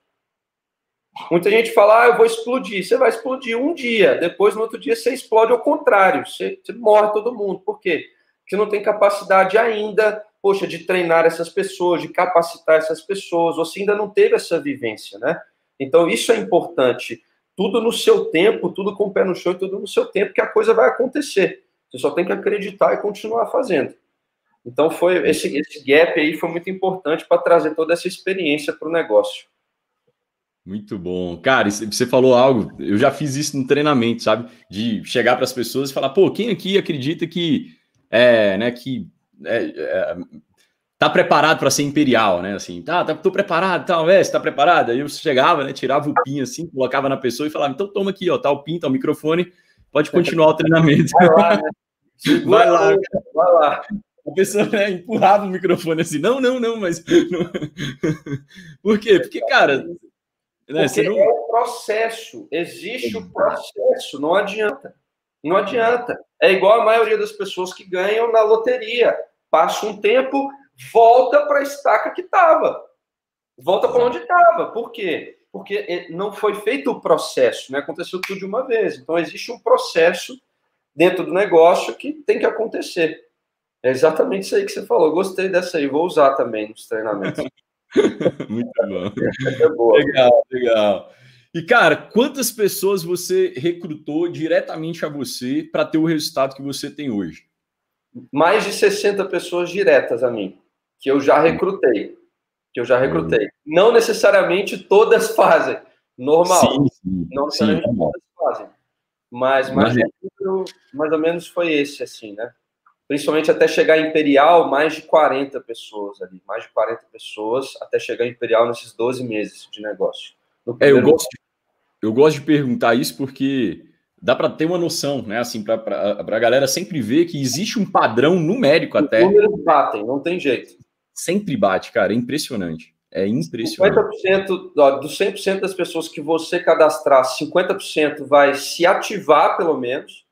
Muita gente fala, ah, eu vou explodir. Você vai explodir um dia, depois no outro dia você explode ao contrário, você, você morre todo mundo. Por quê? Porque não tem capacidade ainda, poxa, de treinar essas pessoas, de capacitar essas pessoas, você ainda não teve essa vivência, né? Então isso é importante. Tudo no seu tempo, tudo com o pé no chão e tudo no seu tempo, que a coisa vai acontecer. Você só tem que acreditar e continuar fazendo. Então foi esse, esse gap aí foi muito importante para trazer toda essa experiência para o negócio. Muito bom. Cara, você falou algo, eu já fiz isso no treinamento, sabe? De chegar para as pessoas e falar, pô, quem aqui acredita que é, né, que é, é, tá preparado para ser imperial, né? Assim, tá, tá tô preparado, tal, é, você tá preparado? Aí eu chegava, né, tirava o pin assim, colocava na pessoa e falava, então toma aqui, ó, tá o pin, tá o microfone, pode continuar o treinamento. Vai lá, né? vai lá, vai lá. A pessoa né, empurrava o microfone assim, não, não, não, mas. Por quê? Porque, cara, né? Porque não... é o processo, existe o processo, não adianta. Não adianta. É igual a maioria das pessoas que ganham na loteria. Passa um tempo, volta para a estaca que estava. Volta para onde estava. Por quê? Porque é, não foi feito o processo, né? aconteceu tudo de uma vez. Então, existe um processo dentro do negócio que tem que acontecer. É exatamente isso aí que você falou. Gostei dessa aí, vou usar também nos treinamentos. Muito bom. É legal, legal. E, cara, quantas pessoas você recrutou diretamente a você para ter o resultado que você tem hoje? Mais de 60 pessoas diretas a mim, que eu já recrutei. Que eu já recrutei. Uhum. Não necessariamente todas fazem. Normal. Sim, sim, não necessariamente sim, todas fazem. Mas, mas, mais ou menos foi esse, assim, né? Principalmente até chegar Imperial, mais de 40 pessoas ali, mais de 40 pessoas até chegar Imperial nesses 12 meses de negócio. É, eu gosto, de, eu gosto de perguntar isso porque dá para ter uma noção, né? Assim, para a galera sempre ver que existe um padrão numérico Os até. Os números batem, não tem jeito. Sempre bate, cara, é impressionante. É impressionante. 50%, ó, dos 100% das pessoas que você cadastrar, 50% vai se ativar, pelo menos,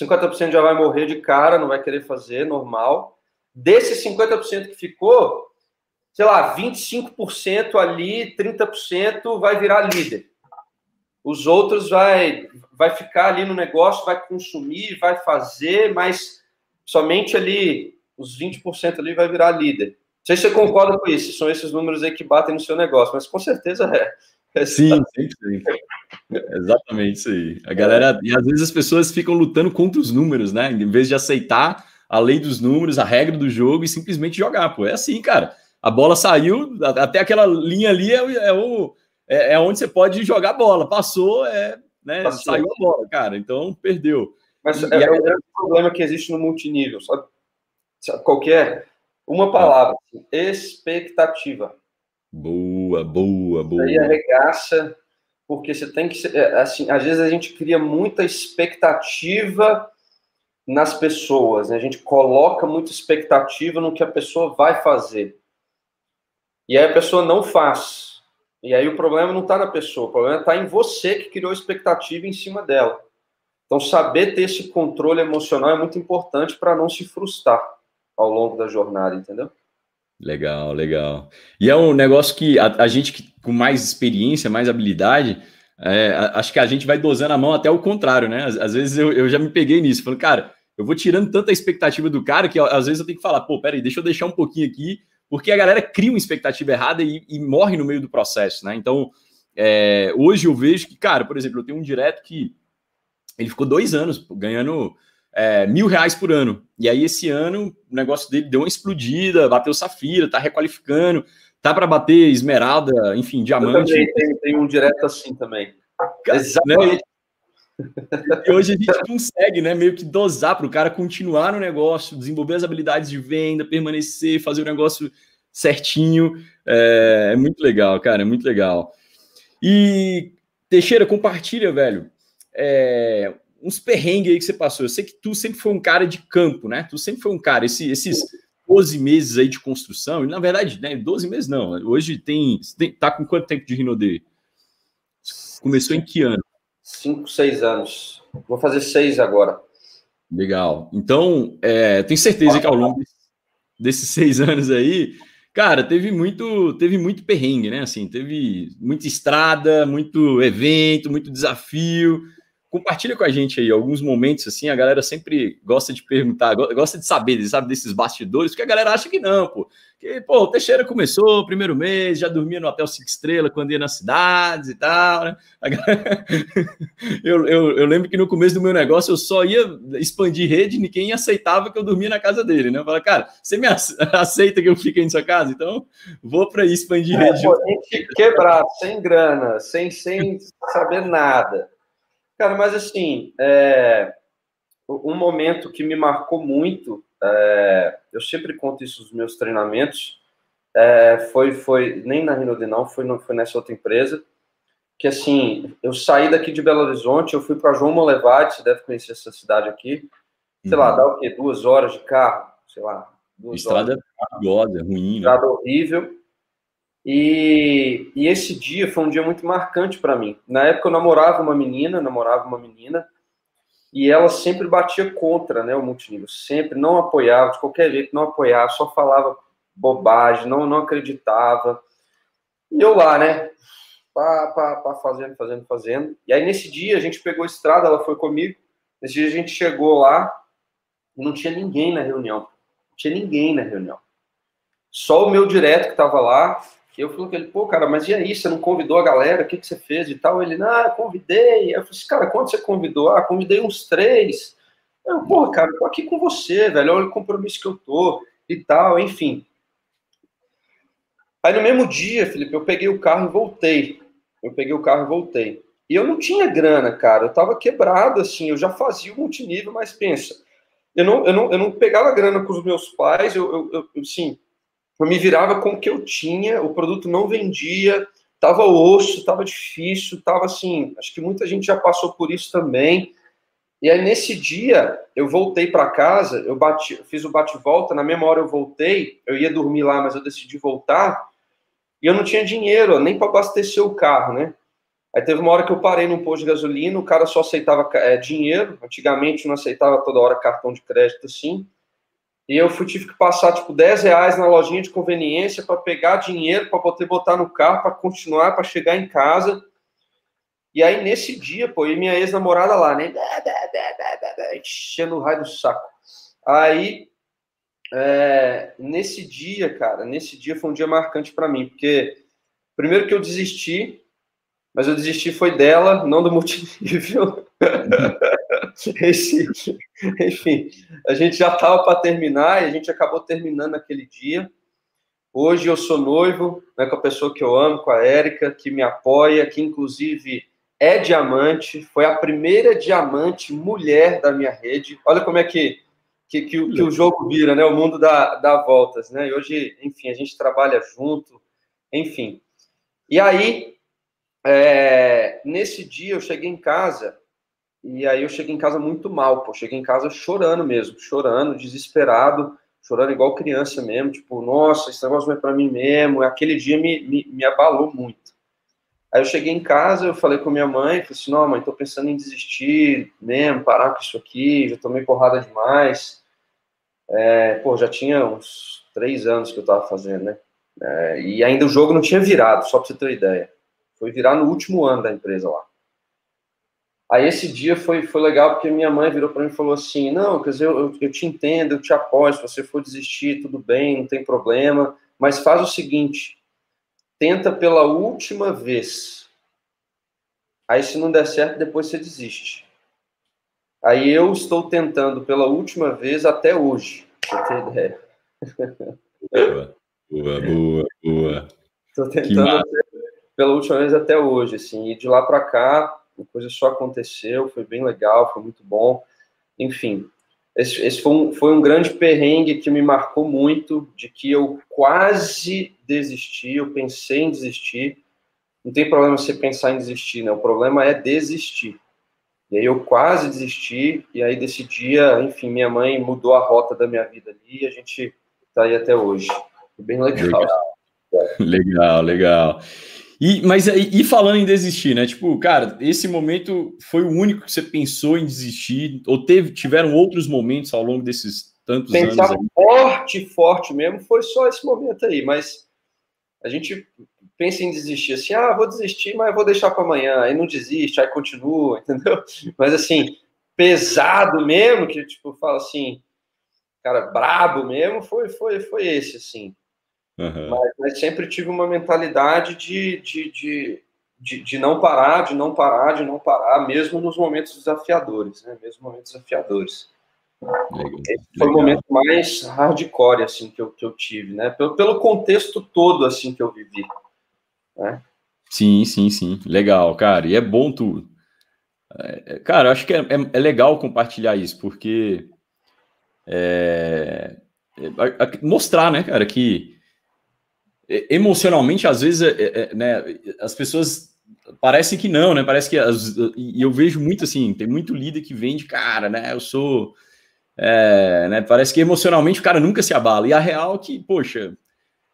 50% já vai morrer de cara, não vai querer fazer, normal. Desses 50% que ficou, sei lá, 25% ali, 30% vai virar líder. Os outros vai, vai ficar ali no negócio, vai consumir, vai fazer, mas somente ali, os 20% ali vai virar líder. Não sei se você concorda com isso, são esses números aí que batem no seu negócio, mas com certeza é. Sim, sempre. Exatamente isso aí. A galera, e às vezes as pessoas ficam lutando contra os números, né? Em vez de aceitar a lei dos números, a regra do jogo e simplesmente jogar, pô. É assim, cara. A bola saiu, até aquela linha ali é, é o, é, é, onde você pode jogar a bola. Passou, é, né? Passou. Saiu a bola, cara. Então perdeu. Mas e, é, é um grande problema que existe no multinível, sabe? Qualquer uma palavra, assim, expectativa. Boa, boa, boa. Aí arregaça, porque você tem que. É, assim, às vezes a gente cria muita expectativa nas pessoas, né? A gente coloca muita expectativa no que a pessoa vai fazer. E aí a pessoa não faz. E aí o problema não está na pessoa, o problema está em você que criou expectativa em cima dela. Então, saber ter esse controle emocional é muito importante para não se frustrar ao longo da jornada, entendeu? Legal, legal. E é um negócio que a, a gente que, com mais experiência, mais habilidade, é, acho que a gente vai dosando a mão até o contrário, né? Às, às vezes eu, eu, já me peguei nisso, falando, cara, eu vou tirando tanta expectativa do cara que às vezes eu tenho que falar, pô, peraí, deixa eu deixar um pouquinho aqui, porque a galera cria uma expectativa errada e, e morre no meio do processo, né? Então, é, hoje eu vejo que, cara, por exemplo, eu tenho um direto que ele ficou dois anos ganhando é, mil reais por ano. E aí, esse ano, o negócio dele deu uma explodida, bateu safira, tá requalificando, tá para bater esmeralda, enfim, diamante. Eu também tem, tem um direto assim também. Exatamente. Né? E hoje a gente consegue, né, meio que dosar para o cara continuar no negócio, desenvolver as habilidades de venda, permanecer, fazer o negócio certinho. É, é muito legal, cara, é muito legal. E Teixeira, compartilha, velho. É, uns perrengues aí que você passou. Eu sei que tu sempre foi um cara de campo, né? Tu sempre foi um cara, esse, esses 12 meses aí de construção, e na verdade, né, 12 meses não. Hoje tem, tem tá com quanto tempo de Rinode? Começou em que ano? Cinco, seis anos. Vou fazer seis agora. Legal. Então, é, tenho certeza que ao longo desses seis anos aí, cara, teve muito, teve muito perrengue, né? Assim, teve muita estrada, muito evento, muito desafio. Compartilha com a gente aí alguns momentos assim, a galera sempre gosta de perguntar, gosta de saber, sabe, desses bastidores, porque a galera acha que não, pô. Que, pô, o Teixeira começou, primeiro mês, já dormia no hotel cinco estrelas quando ia nas cidades e tal, né? Galera... eu, eu, eu, lembro que no começo do meu negócio eu só ia expandir rede e ninguém aceitava que eu dormia na casa dele, né? Eu falava, cara, você me aceita que eu fique em sua casa? Então, vou para ir expandir é, rede. Pô, quebrado, sem grana, sem, sem saber nada. Cara, mas assim, é, um momento que me marcou muito, é, eu sempre conto isso nos meus treinamentos, é, foi, foi, nem na Rinode não, foi, no, foi nessa outra empresa, que assim, eu saí daqui de Belo Horizonte, eu fui para João Molevade, você deve conhecer essa cidade aqui, sei uhum. lá, dá o quê? Duas horas de carro, sei lá. Estrada perigosa, ruim, né? Estrada horrível. E, e esse dia foi um dia muito marcante para mim. Na época eu namorava uma menina, namorava uma menina, e ela sempre batia contra né, o multinível, sempre não apoiava, de qualquer jeito, não apoiava, só falava bobagem, não, não acreditava. E eu lá, né, pá, pá, pá, fazendo, fazendo, fazendo. E aí nesse dia a gente pegou a estrada, ela foi comigo, nesse dia a gente chegou lá e não tinha ninguém na reunião, não tinha ninguém na reunião. Só o meu direto que estava lá, eu falei com ele, pô, cara, mas e aí, você não convidou a galera? O que, que você fez e tal? Ele, eu convidei. Eu falei assim, cara, quanto você convidou? Ah, convidei uns três. Eu, pô, cara, eu tô aqui com você, velho, olha o compromisso que eu tô e tal, enfim. Aí no mesmo dia, Felipe, eu peguei o carro e voltei. Eu peguei o carro e voltei. E eu não tinha grana, cara, eu tava quebrado, assim, eu já fazia o multinível, mas pensa, eu não, eu não, eu não pegava grana com os meus pais, eu, eu, eu assim, eu me virava com o que eu tinha, o produto não vendia, tava osso, tava difícil, tava assim, acho que muita gente já passou por isso também. E aí nesse dia eu voltei para casa, eu bati, fiz o bate-volta, na mesma hora eu voltei, eu ia dormir lá, mas eu decidi voltar, e eu não tinha dinheiro nem para abastecer o carro, né? Aí teve uma hora que eu parei num posto de gasolina, o cara só aceitava é, dinheiro, antigamente não aceitava toda hora cartão de crédito assim. E eu fui, tive que passar, tipo, 10 reais na lojinha de conveniência para pegar dinheiro, para poder botar no carro, para continuar, para chegar em casa. E aí, nesse dia, pô, e minha ex-namorada lá, né? Enchendo o raio do saco. Aí, é, nesse dia, cara, nesse dia foi um dia marcante para mim, porque primeiro que eu desisti, mas eu desisti foi dela, não do multinível. Esse, enfim, a gente já estava para terminar e a gente acabou terminando aquele dia. Hoje eu sou noivo né, com a pessoa que eu amo, com a Érica, que me apoia, que inclusive é diamante, foi a primeira diamante mulher da minha rede. Olha como é que, que, que, que o jogo vira, né? O mundo dá, dá voltas, né? E hoje, enfim, a gente trabalha junto, enfim. E aí, é, nesse dia eu cheguei em casa, e aí eu cheguei em casa muito mal, pô. Cheguei em casa chorando mesmo, chorando, desesperado, chorando igual criança mesmo, tipo, nossa, esse negócio não é para mim mesmo. Aquele dia me, me, me, abalou muito. Aí eu cheguei em casa, eu falei com minha mãe, falei assim, não, mãe, tô pensando em desistir mesmo, parar com isso aqui, já tomei porrada demais. É, pô, já tinha uns três anos que eu tava fazendo, né? É, e ainda o jogo não tinha virado, só pra você ter uma ideia. Foi virar no último ano da empresa lá. Aí esse dia foi, foi legal porque minha mãe virou para mim e falou assim: Não, quer dizer, eu, eu te entendo, eu te apoio. Se você for desistir, tudo bem, não tem problema. Mas faz o seguinte: tenta pela última vez. Aí, se não der certo, depois você desiste. Aí eu estou tentando pela última vez até hoje, pra ter ideia. Boa, boa, boa, boa. Estou tentando pela última vez até hoje, assim, e de lá para cá a coisa só aconteceu, foi bem legal, foi muito bom. Enfim, esse, esse foi, um, foi um grande perrengue que me marcou muito, de que eu quase desisti, eu pensei em desistir. Não tem problema você pensar em desistir, né? O problema é desistir. E aí eu quase desisti, e aí desse dia, enfim, minha mãe mudou a rota da minha vida ali, e a gente tá aí até hoje. Foi bem legal. Legal, legal. legal. E, mas e, falando em desistir, né? Tipo, cara, esse momento foi o único que você pensou em desistir? Ou teve, tiveram outros momentos ao longo desses tantos Pensar anos? Pensar forte, forte mesmo, foi só esse momento aí, mas a gente pensa em desistir assim, ah, vou desistir, mas vou deixar para amanhã, aí não desiste, aí continua, entendeu? Mas assim, pesado mesmo, que tipo, fala assim, cara, brabo mesmo, foi, foi, foi esse, assim. Uhum. Mas, mas, sempre tive uma mentalidade de, de, de, de, de não parar, de não parar, de não parar, mesmo nos momentos desafiadores, né? Mesmo momentos desafiadores. Legal. Esse foi Legal. o momento mais hardcore assim que eu, que eu tive, né? Pelo, pelo contexto todo assim que eu vivi. Né? Sim, sim, sim. Legal, cara. E é bom tu. É, é cara, eu acho que é, é, é é compartilhar isso, porque é, mostrar, né, cara, que emocionalmente, às vezes, é, é, né, as pessoas parecem que não, né? Parece que as, e eu vejo muito assim, tem muito líder que vende, cara, né? Eu sou, é, né? Parece que emocionalmente o cara nunca se abala. E a real é que, poxa,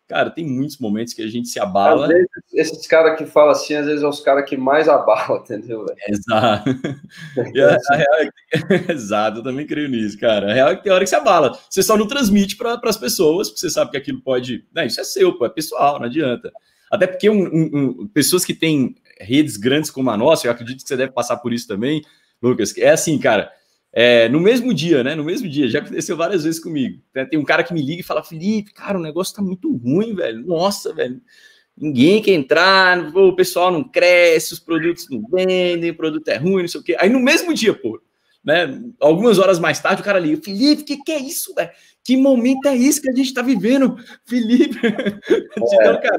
Cara, tem muitos momentos que a gente se abala. Vezes, esses caras que falam assim, às vezes é os caras que mais abalam, entendeu? Exato. a, a real é que... Exato, eu também creio nisso, cara. A real é que tem hora que se abala. Você só não transmite para as pessoas, porque você sabe que aquilo pode. Né, isso é seu, pô, é pessoal, não adianta. Até porque um, um, um, pessoas que têm redes grandes como a nossa, eu acredito que você deve passar por isso também, Lucas. É assim, cara é, no mesmo dia, né? No mesmo dia, já aconteceu várias vezes comigo. Tem um cara que me liga e fala: Felipe, cara, o negócio tá muito ruim, velho. Nossa, velho. Ninguém quer entrar, o pessoal não cresce, os produtos não vendem, o produto é ruim, não sei o quê. Aí no mesmo dia, pô, né? Algumas horas mais tarde, o cara liga: Felipe, o que, que é isso, velho? Que momento é esse que a gente tá vivendo, Felipe? então, cara,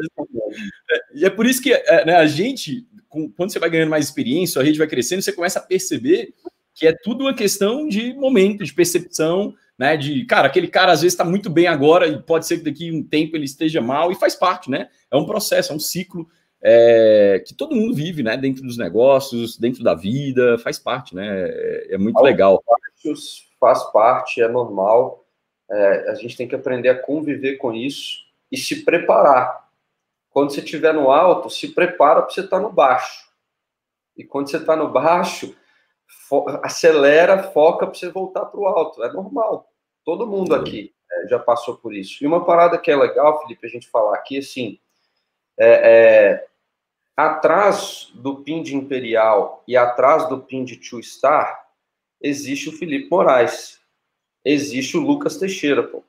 é, e é por isso que é, né, a gente, quando você vai ganhando mais experiência, a rede vai crescendo, você começa a perceber que é tudo uma questão de momento, de percepção, né? De, cara, aquele cara às vezes está muito bem agora e pode ser que daqui um tempo ele esteja mal e faz parte, né? É um processo, é um ciclo é, que todo mundo vive, né? Dentro dos negócios, dentro da vida, faz parte, né? É, é muito legal. Faz parte, é normal. É, a gente tem que aprender a conviver com isso e se preparar. Quando você estiver no alto, se prepara para você estar tá no baixo. E quando você está no baixo, fo acelera, foca para você voltar para o alto. É normal. Todo mundo uhum. aqui é, já passou por isso. E uma parada que é legal, Felipe, a gente falar aqui, assim, é, é, atrás do pin de Imperial e atrás do pin de Two Star, existe o Felipe Moraes, existe o Lucas Teixeira, pô.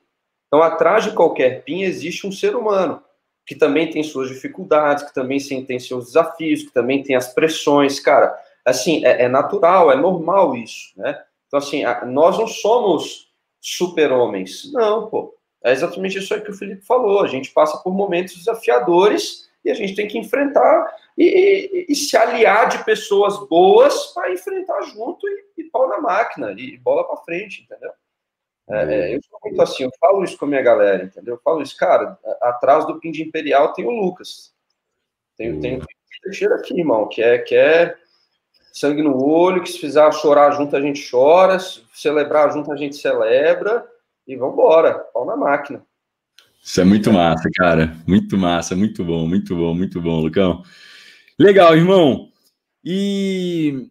Então, atrás de qualquer pin existe um ser humano. que também tem suas dificuldades, que também tem seus desafios, que também tem as pressões, cara. Assim, é, é natural, é normal isso, né? Então, assim, a, nós não somos super-homens. Não, pô. É exatamente isso aí que o Felipe falou. A gente passa por momentos desafiadores e a gente tem que enfrentar e, e, e se aliar de pessoas boas para enfrentar junto e, e pau na máquina e bola para frente, entendeu? É, é, eu sou muito assim, eu falo isso com a minha galera, entendeu? Eu falo isso, cara, atrás do Pin de Imperial tem o Lucas. Tem, tem o Teixeira aqui, irmão, que é, que é sangue no olho, que se fizer chorar junto a gente chora, se celebrar junto a gente celebra, e vambora, pau na máquina. Isso é muito massa, cara. Muito massa, muito bom, muito bom, muito bom, Lucão. Legal, irmão. E,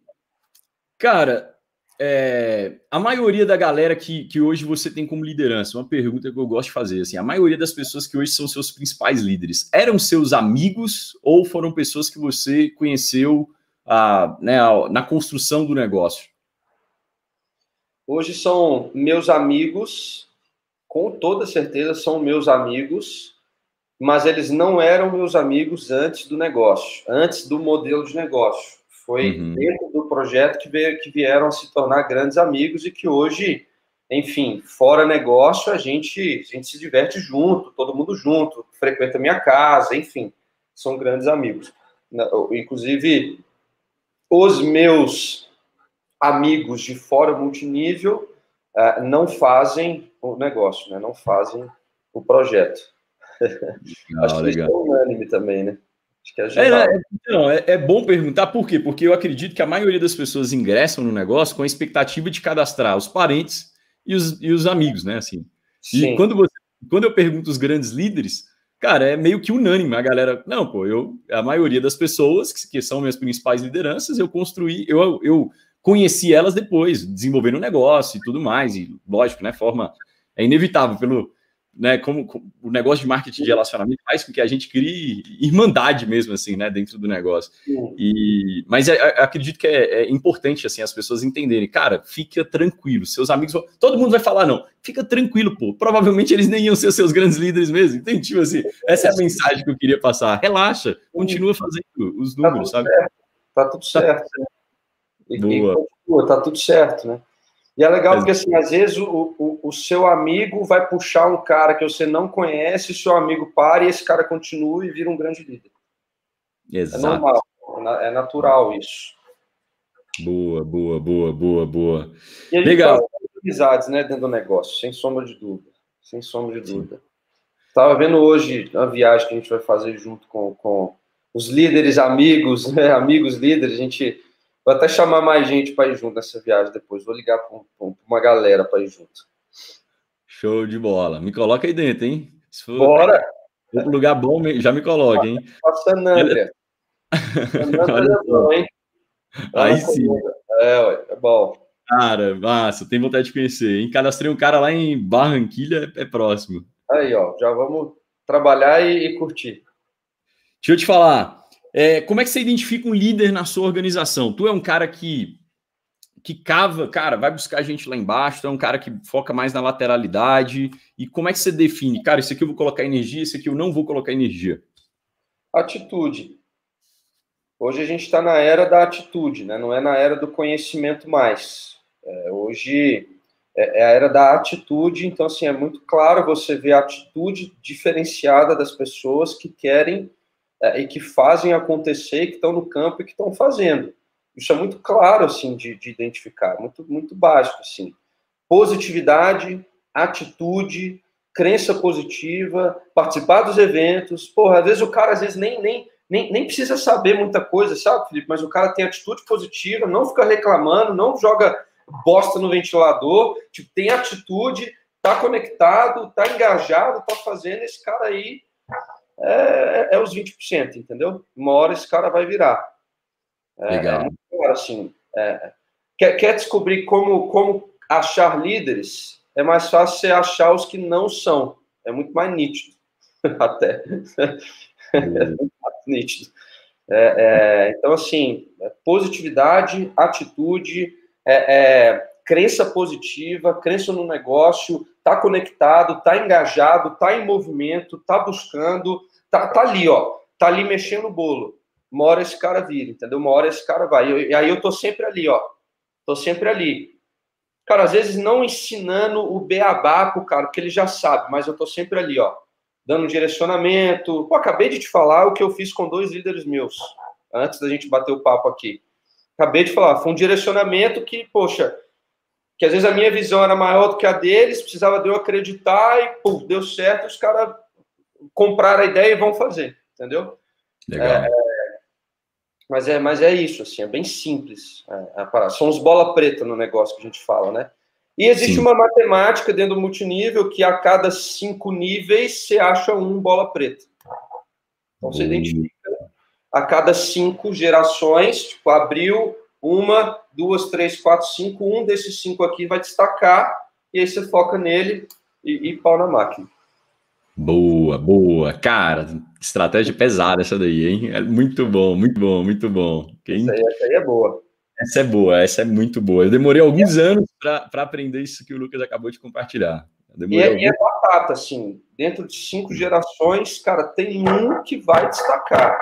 cara, é, a maioria da galera que, que hoje você tem como liderança, uma pergunta que eu gosto de fazer, assim, a maioria das pessoas que hoje são seus principais líderes, eram seus amigos ou foram pessoas que você conheceu a, né, a, na construção do negócio? Hoje são meus amigos, com toda certeza são meus amigos, mas eles não eram meus amigos antes do negócio, antes do modelo de negócio. Foi uhum. dentro do projeto que, veio, que vieram a se tornar grandes amigos e que hoje, enfim, fora negócio, a gente, a gente se diverte junto, todo mundo junto, frequenta minha casa, enfim, são grandes amigos. Inclusive, os meus amigos de fora multinível uh, não fazem o negócio, né? não fazem o projeto. Legal, Acho que legal. isso é unânime também, né? É, é, é, não, é, é, bom perguntar por quê? Porque eu acredito que a maioria das pessoas ingressam no negócio com a expectativa de cadastrar os parentes e os, e os amigos, né? Assim. Sim. E quando, você, quando eu pergunto os grandes líderes, cara, é meio que unânime. A galera, não, pô, eu, a maioria das pessoas que, que são minhas principais lideranças, eu construí, eu, eu conheci elas depois, desenvolvendo um negócio e tudo mais. E lógico, né? Forma é inevitável pelo né, como, como, o negócio de marketing de relacionamento faz com que a gente crie irmandade mesmo, assim, né, dentro do negócio. E, mas é, é, acredito que é, é, importante, assim, as pessoas entenderem, cara, fica tranquilo, seus amigos, vão, todo mundo vai falar, não, fica tranquilo, pô, provavelmente eles nem iam ser seus grandes líderes mesmo, entende? Tipo assim, essa é a mensagem que eu queria passar, relaxa, continua fazendo os tá números, tá sabe? Certo. Tá tudo certo. Tá, e, Boa. E continua, tá tudo certo, né? E é legal porque, assim, às vezes o, o, o, seu amigo vai puxar um cara que você não conhece, o seu amigo para e esse cara continua e vira um grande líder. É Exato. É normal, é natural isso. Boa, boa, boa, boa, boa. E a gente legal. amizades, né, dentro do negócio, sem sombra de dúvida. Sem sombra de dúvida. Estava vendo hoje a viagem que a gente vai fazer junto com, com os líderes amigos, né, amigos líderes, a gente Vou até chamar mais gente para ir junto nessa viagem depois. Vou ligar para uma galera para ir junto. Show de bola. Me coloca aí dentro, hein? Se for, Bora! For um lugar bom, já me coloca, hein? Passa Nandria. Olha só. hein? Aí sim. É, é bom. Cara, massa, tem vontade de conhecer, hein? Cadastrei um cara lá em Barranquilha, é próximo. Aí, ó, já vamos trabalhar e, e curtir. Deixa eu te falar, é, como é que você identifica um líder na sua organização? Tu é um cara que que cava, cara, vai buscar gente lá embaixo, tu é um cara que foca mais na lateralidade. E como é que você define, cara, isso aqui eu vou colocar energia, isso aqui eu não vou colocar energia? Atitude. Hoje a gente está na era da atitude, né? não é na era do conhecimento mais. É, hoje é, é a era da atitude, então assim, é muito claro você ver a atitude diferenciada das pessoas que querem é, e que fazem acontecer, que estão no campo e que estão fazendo. Isso é muito claro, assim, de, de identificar, muito, muito básico, assim. Positividade, atitude, crença positiva, participar dos eventos. Porra, às vezes o cara, às vezes, nem, nem, nem, nem precisa saber muita coisa, sabe, Felipe? Mas o cara tem atitude positiva, não fica reclamando, não joga bosta no ventilador, tipo, tem atitude, tá conectado, tá engajado, tá fazendo, esse cara aí é, é, é os 20%, entendeu? Uma hora esse cara vai virar. É, Legal. É, assim, é, quer, quer descobrir como, como achar líderes? É mais fácil você achar os que não são. É muito mais nítido, até. É muito mais nítido. É, é, então, assim, positividade, atitude, é, crença positiva, crença no negócio, está conectado, está engajado, está em movimento, está buscando, tá, tá ali, ó, tá ali mexendo no bolo. Uma hora esse cara vira, entendeu? Uma hora esse cara vai. E aí eu tô sempre ali, ó. Tô sempre ali. Cara, às vezes não ensinando o beabá pro cara, porque ele já sabe, mas eu tô sempre ali, ó, dando um direcionamento. Pô, acabei de te falar o que eu fiz com dois líderes meus, antes da gente bater o papo aqui. Acabei de falar, foi um direcionamento que, poxa, que às vezes a minha visão era maior do que a deles, precisava de eu acreditar e, pô, deu certo, os caras compraram a ideia e vão fazer, entendeu? Legal. É, mas é, mas é isso, assim, é bem simples é, parada. São os bola preta no negócio que a gente fala, né? E existe Sim. uma matemática dentro do multinível que a cada cinco níveis você acha um bola preta. Então você hum. identifica a cada cinco gerações, tipo, abriu uma, duas, três, quatro, cinco, um desses cinco aqui vai destacar, e aí você foca nele e, e pau na máquina. Boa, boa. Cara, estratégia pesada essa daí, hein? É muito bom, muito bom, muito bom. Quem... Essa, aí, essa aí é boa. Essa é boa, essa é muito boa. Eu demorei alguns é. anos para aprender isso que o Lucas acabou de compartilhar. E é, alguns... e é batata, assim. Dentro de cinco gerações, cara, tem um que vai destacar.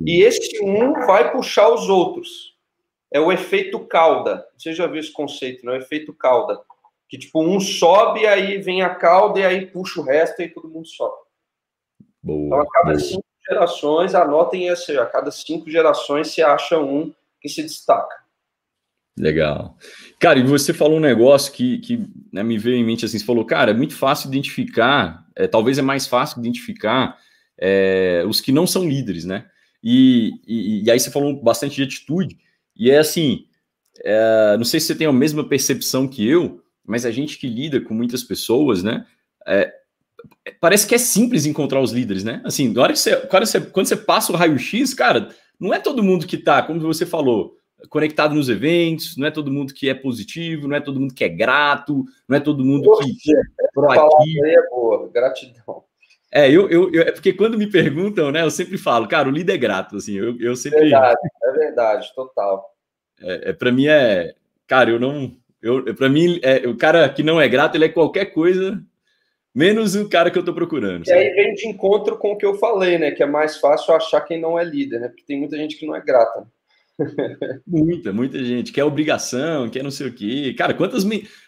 E esse um vai puxar os outros. É o efeito cauda. Você já viu esse conceito, não é o efeito cauda que tipo um sobe, aí vem a cauda e aí puxa o resto e todo mundo sobe. Boa, então, a cada boa. cinco gerações, anotem esse, a cada cinco gerações se acha um que se destaca. Legal. Cara, e você falou um negócio que, que né, me veio em mente assim, você falou, cara, é muito fácil identificar, é, talvez é mais fácil identificar é, os que não são líderes, né? E, e, e, aí você falou bastante de atitude, e é assim, é, não sei se você tem a mesma percepção que eu, mas a gente que lida com muitas pessoas, né? É, parece que é simples encontrar os líderes, né? Assim, na hora que você, quando você, quando você passa o raio-x, cara, não é todo mundo que tá, como você falou, conectado nos eventos, não é todo mundo que é positivo, não é todo mundo que é grato, não é todo mundo Poxa, que é proativo. É boa, gratidão. É, eu, eu, eu, é porque quando me perguntam, né, eu sempre falo, cara, o líder é grato, assim, eu, eu sempre... Verdade, é verdade, total. É, é para mim é, cara, eu não, eu, para mim, é, o cara que não é grato, ele é qualquer coisa, menos o cara que eu estou procurando. E aí vem de encontro com o que eu falei, né? Que é mais fácil achar quem não é líder, né? Porque tem muita gente que não é grata. Muita, muita gente. Quer obrigação, quer não sei o quê. Cara, quantas,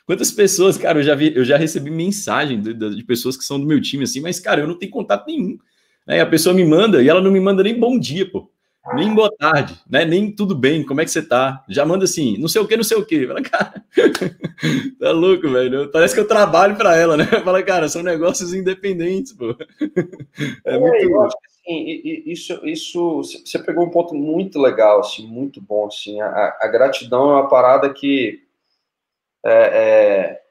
quantas pessoas, cara, eu já, vi, eu já recebi mensagem de, de pessoas que são do meu time, assim, mas, cara, eu não tenho contato nenhum. Aí a pessoa me manda e ela não me manda nem bom dia, pô. Nem boa tarde, né? Nem tudo bem, como é que você tá? Já manda assim, não sei o que, não sei o que. Fala, cara, tá louco, velho. Parece que eu trabalho para ela, né? Fala, cara, são negócios independentes, pô. É, é muito. Que, assim, isso, isso, você pegou um ponto muito legal, assim, muito bom, assim. A, a gratidão é uma parada que. É, é,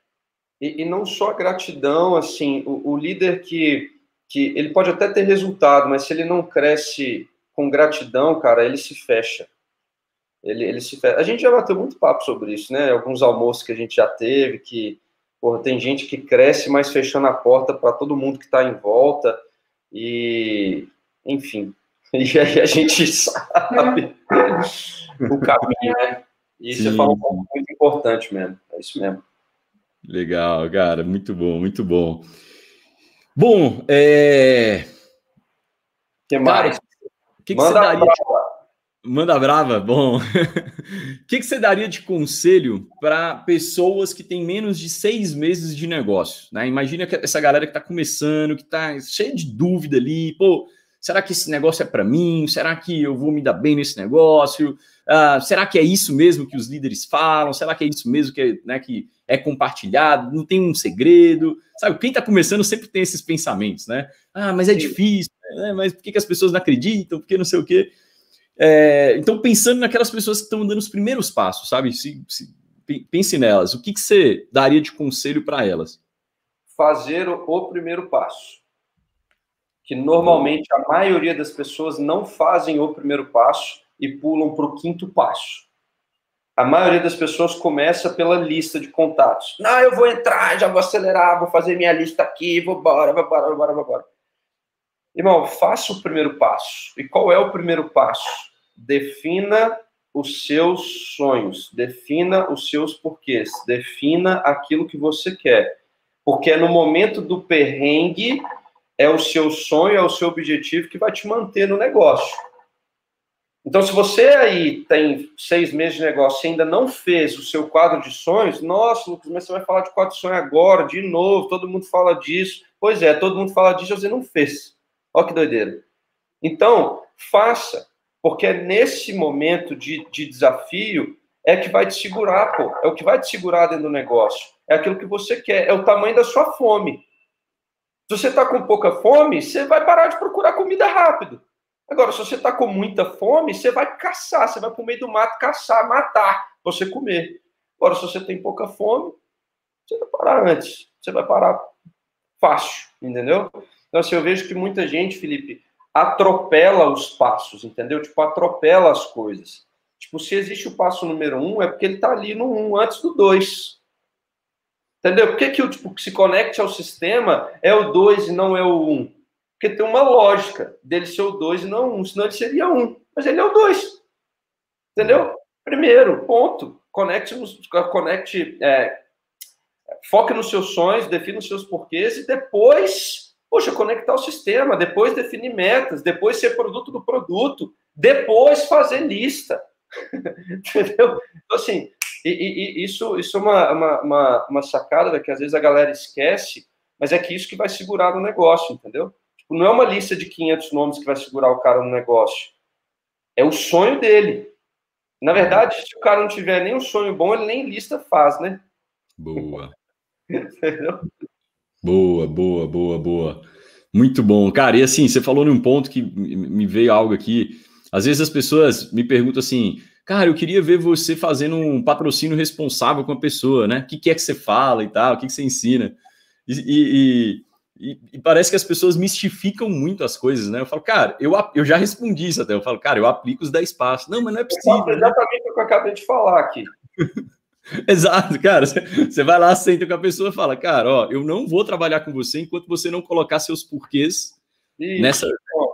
e, e, não só a gratidão, assim, o, o líder que, que ele pode até ter resultado, mas se ele não cresce com gratidão, cara, ele se fecha. Ele, ele se fecha. A gente já bateu muito papo sobre isso, né? Alguns almoços que a gente já teve, que porra, tem gente que cresce, mas fechando a porta para todo mundo que está em volta. E, enfim, e aí a gente sabe o caminho, né? E Sim. fala um ponto muito importante mesmo. É isso mesmo. Legal, cara, muito bom, muito bom. Bom, é. que mais? Que, que Manda você daria? Brava. Manda brava, bom. O que, que você daria de conselho para pessoas que têm menos de seis meses de negócio? Né? Imagina que essa galera que está começando, que está cheia de dúvida ali, pô, será que esse negócio é para mim? Será que eu vou me dar bem nesse negócio? Uh, será que é isso mesmo que os líderes falam? Será que é isso mesmo que é, né, que é compartilhado? Não tem um segredo? Sabe, quem está começando sempre tem esses pensamentos, né? Ah, mas é difícil, né? mas por que, que as pessoas não acreditam? Por que não sei o quê? É, então, pensando naquelas pessoas que estão dando os primeiros passos, sabe? Se, se, pense nelas. O que, que você daria de conselho para elas? Fazer o primeiro passo. Que normalmente a maioria das pessoas não fazem o primeiro passo e pulam para o quinto passo. A maioria das pessoas começa pela lista de contatos. Não, eu vou entrar, já vou acelerar, vou fazer minha lista aqui, vou embora, vou embora, vou embora, vou embora. Irmão, faça o primeiro passo. E qual é o primeiro passo? Defina os seus sonhos, defina os seus porquês, defina aquilo que você quer. Porque é no momento do perrengue é o seu sonho, é o seu objetivo que vai te manter no negócio. Então, se você aí tem seis meses de negócio e ainda não fez o seu quadro de sonhos, nossa, Lucas, mas você vai falar de quadro de agora, de novo, todo mundo fala disso. Pois é, todo mundo fala disso, você não fez. Olha que doideira. Então, faça, porque é nesse momento de, de desafio é que vai te segurar, pô. É o que vai te segurar dentro do negócio. É aquilo que você quer, é o tamanho da sua fome. Se você está com pouca fome, você vai parar de procurar comida rápido. Agora, se você está com muita fome, você vai caçar, você vai para o meio do mato caçar, matar, você comer. Agora, se você tem pouca fome, você vai parar antes. Você vai parar fácil, entendeu? Então, assim, eu vejo que muita gente, Felipe, atropela os passos, entendeu? Tipo, atropela as coisas. Tipo, se existe o passo número um, é porque ele está ali no um antes do dois. Entendeu? Por que, que o tipo, que se conecte ao sistema é o dois e não é o um? Porque tem uma lógica dele ser o 2 e não um, senão ele seria um. Mas ele é o 2. Entendeu? Primeiro, ponto. Conecte, conecte é, foque nos seus sonhos, defina os seus porquês e depois, poxa, conectar o sistema, depois definir metas, depois ser produto do produto, depois fazer lista. Entendeu? Então, assim, e, e, e isso, isso é uma, uma, uma, uma sacada que às vezes a galera esquece, mas é que isso que vai segurar no negócio, entendeu? Não é uma lista de 500 nomes que vai segurar o cara no negócio. É o sonho dele. Na verdade, se o cara não tiver nem um sonho bom, ele nem lista faz, né? Boa. boa, boa, boa, boa. Muito bom. Cara, e assim, você falou num ponto que me veio algo aqui. Às vezes as pessoas me perguntam assim, cara, eu queria ver você fazendo um patrocínio responsável com a pessoa, né? O que, é que você fala e tal, o que, que você ensina? E, e, e, e, parece que as pessoas mistificam muito as coisas, né? Eu falo, cara, eu, eu já respondi isso até. Eu falo, cara, eu aplico os 10 passos. Não, mas não é possível. Né? Exatamente o que eu acabei de falar aqui. Exato, cara. Você vai lá, senta com a pessoa e fala, cara, ó, eu não vou trabalhar com você enquanto você não colocar seus porquês isso. nessa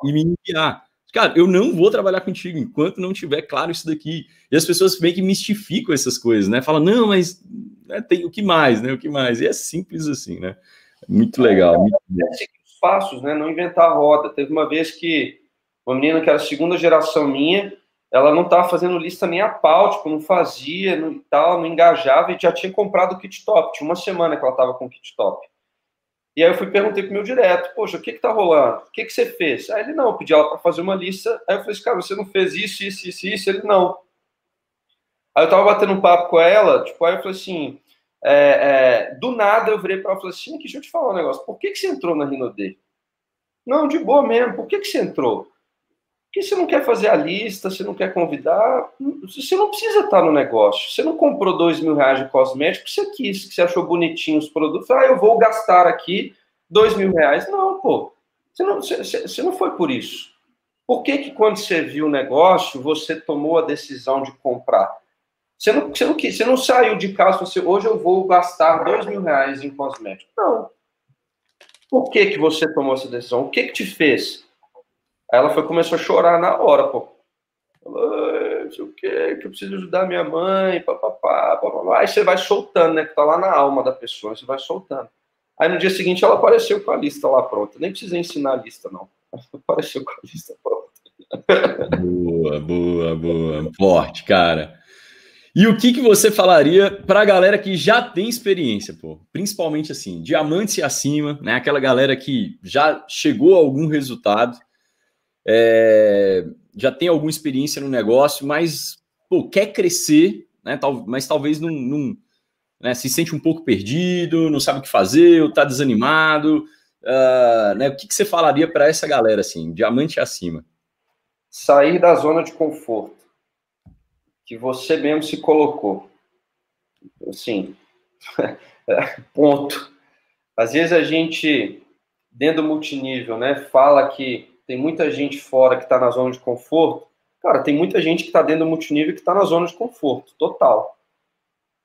e me enviar. Cara, eu não vou trabalhar contigo enquanto não tiver claro isso daqui. E as pessoas meio que mistificam essas coisas, né? Falam, não, mas né, tem o que mais, né? O que mais? E é simples assim, né? Muito legal. Muito é, os passos, né? Não inventar a roda. Teve uma vez que uma menina que era segunda geração minha, ela não estava fazendo lista nem a pau, tipo, não fazia, não, tal, não engajava e já tinha comprado o kit top. Tinha uma semana que ela estava com o kit top. E aí eu fui perguntei pro meu direto, poxa, o que que tá rolando? O que que você fez? Aí ele, não, eu pedi ela para fazer uma lista. Aí eu falei, cara, você não fez isso, isso, isso, isso? Ele, não. Aí eu tava batendo um papo com ela, tipo, aí eu falei assim, é, é, do nada eu virei para ela e falei assim, deixa eu te falar um negócio, por que, que você entrou na Rinode? Não, de boa mesmo, por que, que você entrou? Porque você não quer fazer a lista, você não quer convidar, você não precisa estar no negócio. Você não comprou dois mil reais de cosmético, você quis, que você achou bonitinho os produtos, ah, eu vou gastar aqui dois mil reais. Não, pô, você não, você, você não foi por isso. Por que que quando você viu o negócio, você tomou a decisão de comprar? Você não, você não, você não saiu de casa você hoje eu vou gastar dois mil reais em cosmético. Não. Por que, que você tomou essa decisão? O que, que te fez? Aí ela foi, começou a chorar na hora, pô. Falou, sei o que, que eu preciso ajudar minha mãe, papapá, papapá. Aí você vai soltando, né? Que tá lá na alma da pessoa, você vai soltando. Aí no dia seguinte ela apareceu com a lista lá pronta. Nem precisei ensinar a lista, não. Apareceu com a lista pronta. Boa, boa, boa. Forte, cara. E o que, que você falaria para a galera que já tem experiência, pô? Principalmente assim, diamantes e acima, né? Aquela galera que já chegou a algum resultado, é, já tem alguma experiência no negócio, mas pô, quer crescer, né? Tal, mas talvez não, não né, se sente um pouco perdido, não sabe o que fazer, ou está desanimado. Uh, né? O que, que você falaria para essa galera assim, diamante acima? Sair da zona de conforto que você mesmo se colocou. Assim, ponto. Às vezes a gente, dentro do multinível, né, fala que tem muita gente fora que está na zona de conforto. Cara, tem muita gente que está dentro do multinível que está na zona de conforto, total.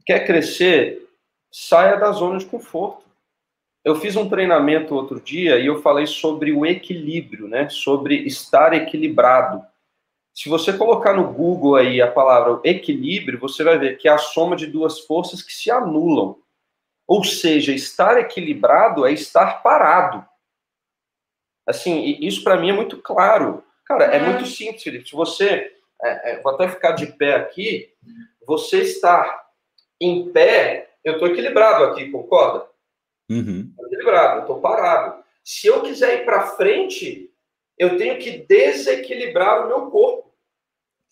Quer crescer? Saia da zona de conforto. Eu fiz um treinamento outro dia e eu falei sobre o equilíbrio, né? Sobre estar equilibrado. Se você colocar no Google aí a palavra equilíbrio, você vai ver que é a soma de duas forças que se anulam. Ou seja, estar equilibrado é estar parado. Assim, isso para mim é muito claro. Cara, é, é muito simples, Felipe. Se você. É, é, vou até ficar de pé aqui. Você está em pé, eu estou equilibrado aqui, concorda? Uhum. Equilibrado, eu estou parado. Se eu quiser ir para frente, eu tenho que desequilibrar o meu corpo.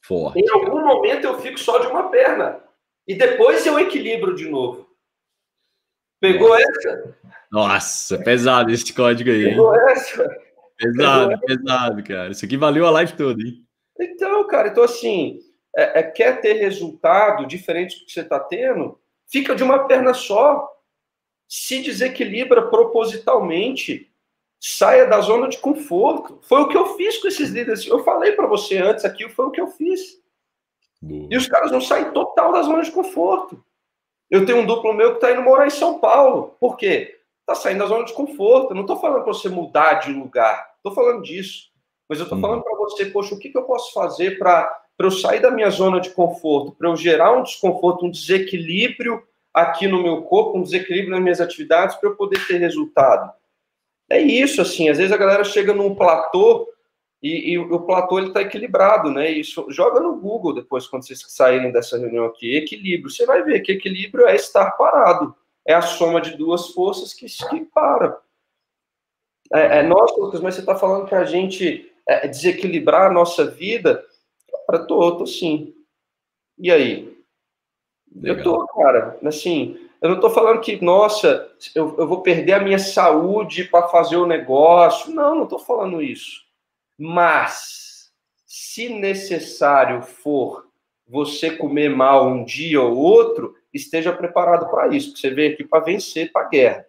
Forte. Em algum momento eu fico só de uma perna. E depois eu equilibro de novo. Pegou Nossa. essa? Nossa, pesado esse código aí. Pegou essa? Pesado, Pegou pesado, cara. Isso aqui valeu a live toda, hein? Então, cara, então assim, é, é, quer ter resultado diferente do que você está tendo? Fica de uma perna só. Se desequilibra propositalmente. Saia da zona de conforto. Foi o que eu fiz com esses líderes. Eu falei para você antes aqui, foi o que eu fiz. Boa. E os caras não saem total da zona de conforto. Eu tenho um duplo meu que está indo morar em São Paulo. Por quê? Está saindo da zona de conforto. Eu não estou falando para você mudar de lugar. Estou falando disso. Mas eu estou falando para você, poxa, o que, que eu posso fazer para eu sair da minha zona de conforto, para eu gerar um desconforto, um desequilíbrio aqui no meu corpo, um desequilíbrio nas minhas atividades, para eu poder ter resultado. É isso, assim. Às vezes a galera chega num platô e, e o platô está equilibrado, né? Isso joga no Google depois quando vocês saírem dessa reunião aqui, equilíbrio. Você vai ver que equilíbrio é estar parado, é a soma de duas forças que, que param. É, é, nossa, Lucas, mas você está falando para a gente é, desequilibrar a nossa vida? Para tô, tô sim. E aí? Legal. Eu tô, cara. Assim, eu não estou falando que, nossa, eu, eu vou perder a minha saúde para fazer o negócio. Não, não estou falando isso. Mas, se necessário for você comer mal um dia ou outro, esteja preparado para isso. Você veio aqui para vencer, para a guerra.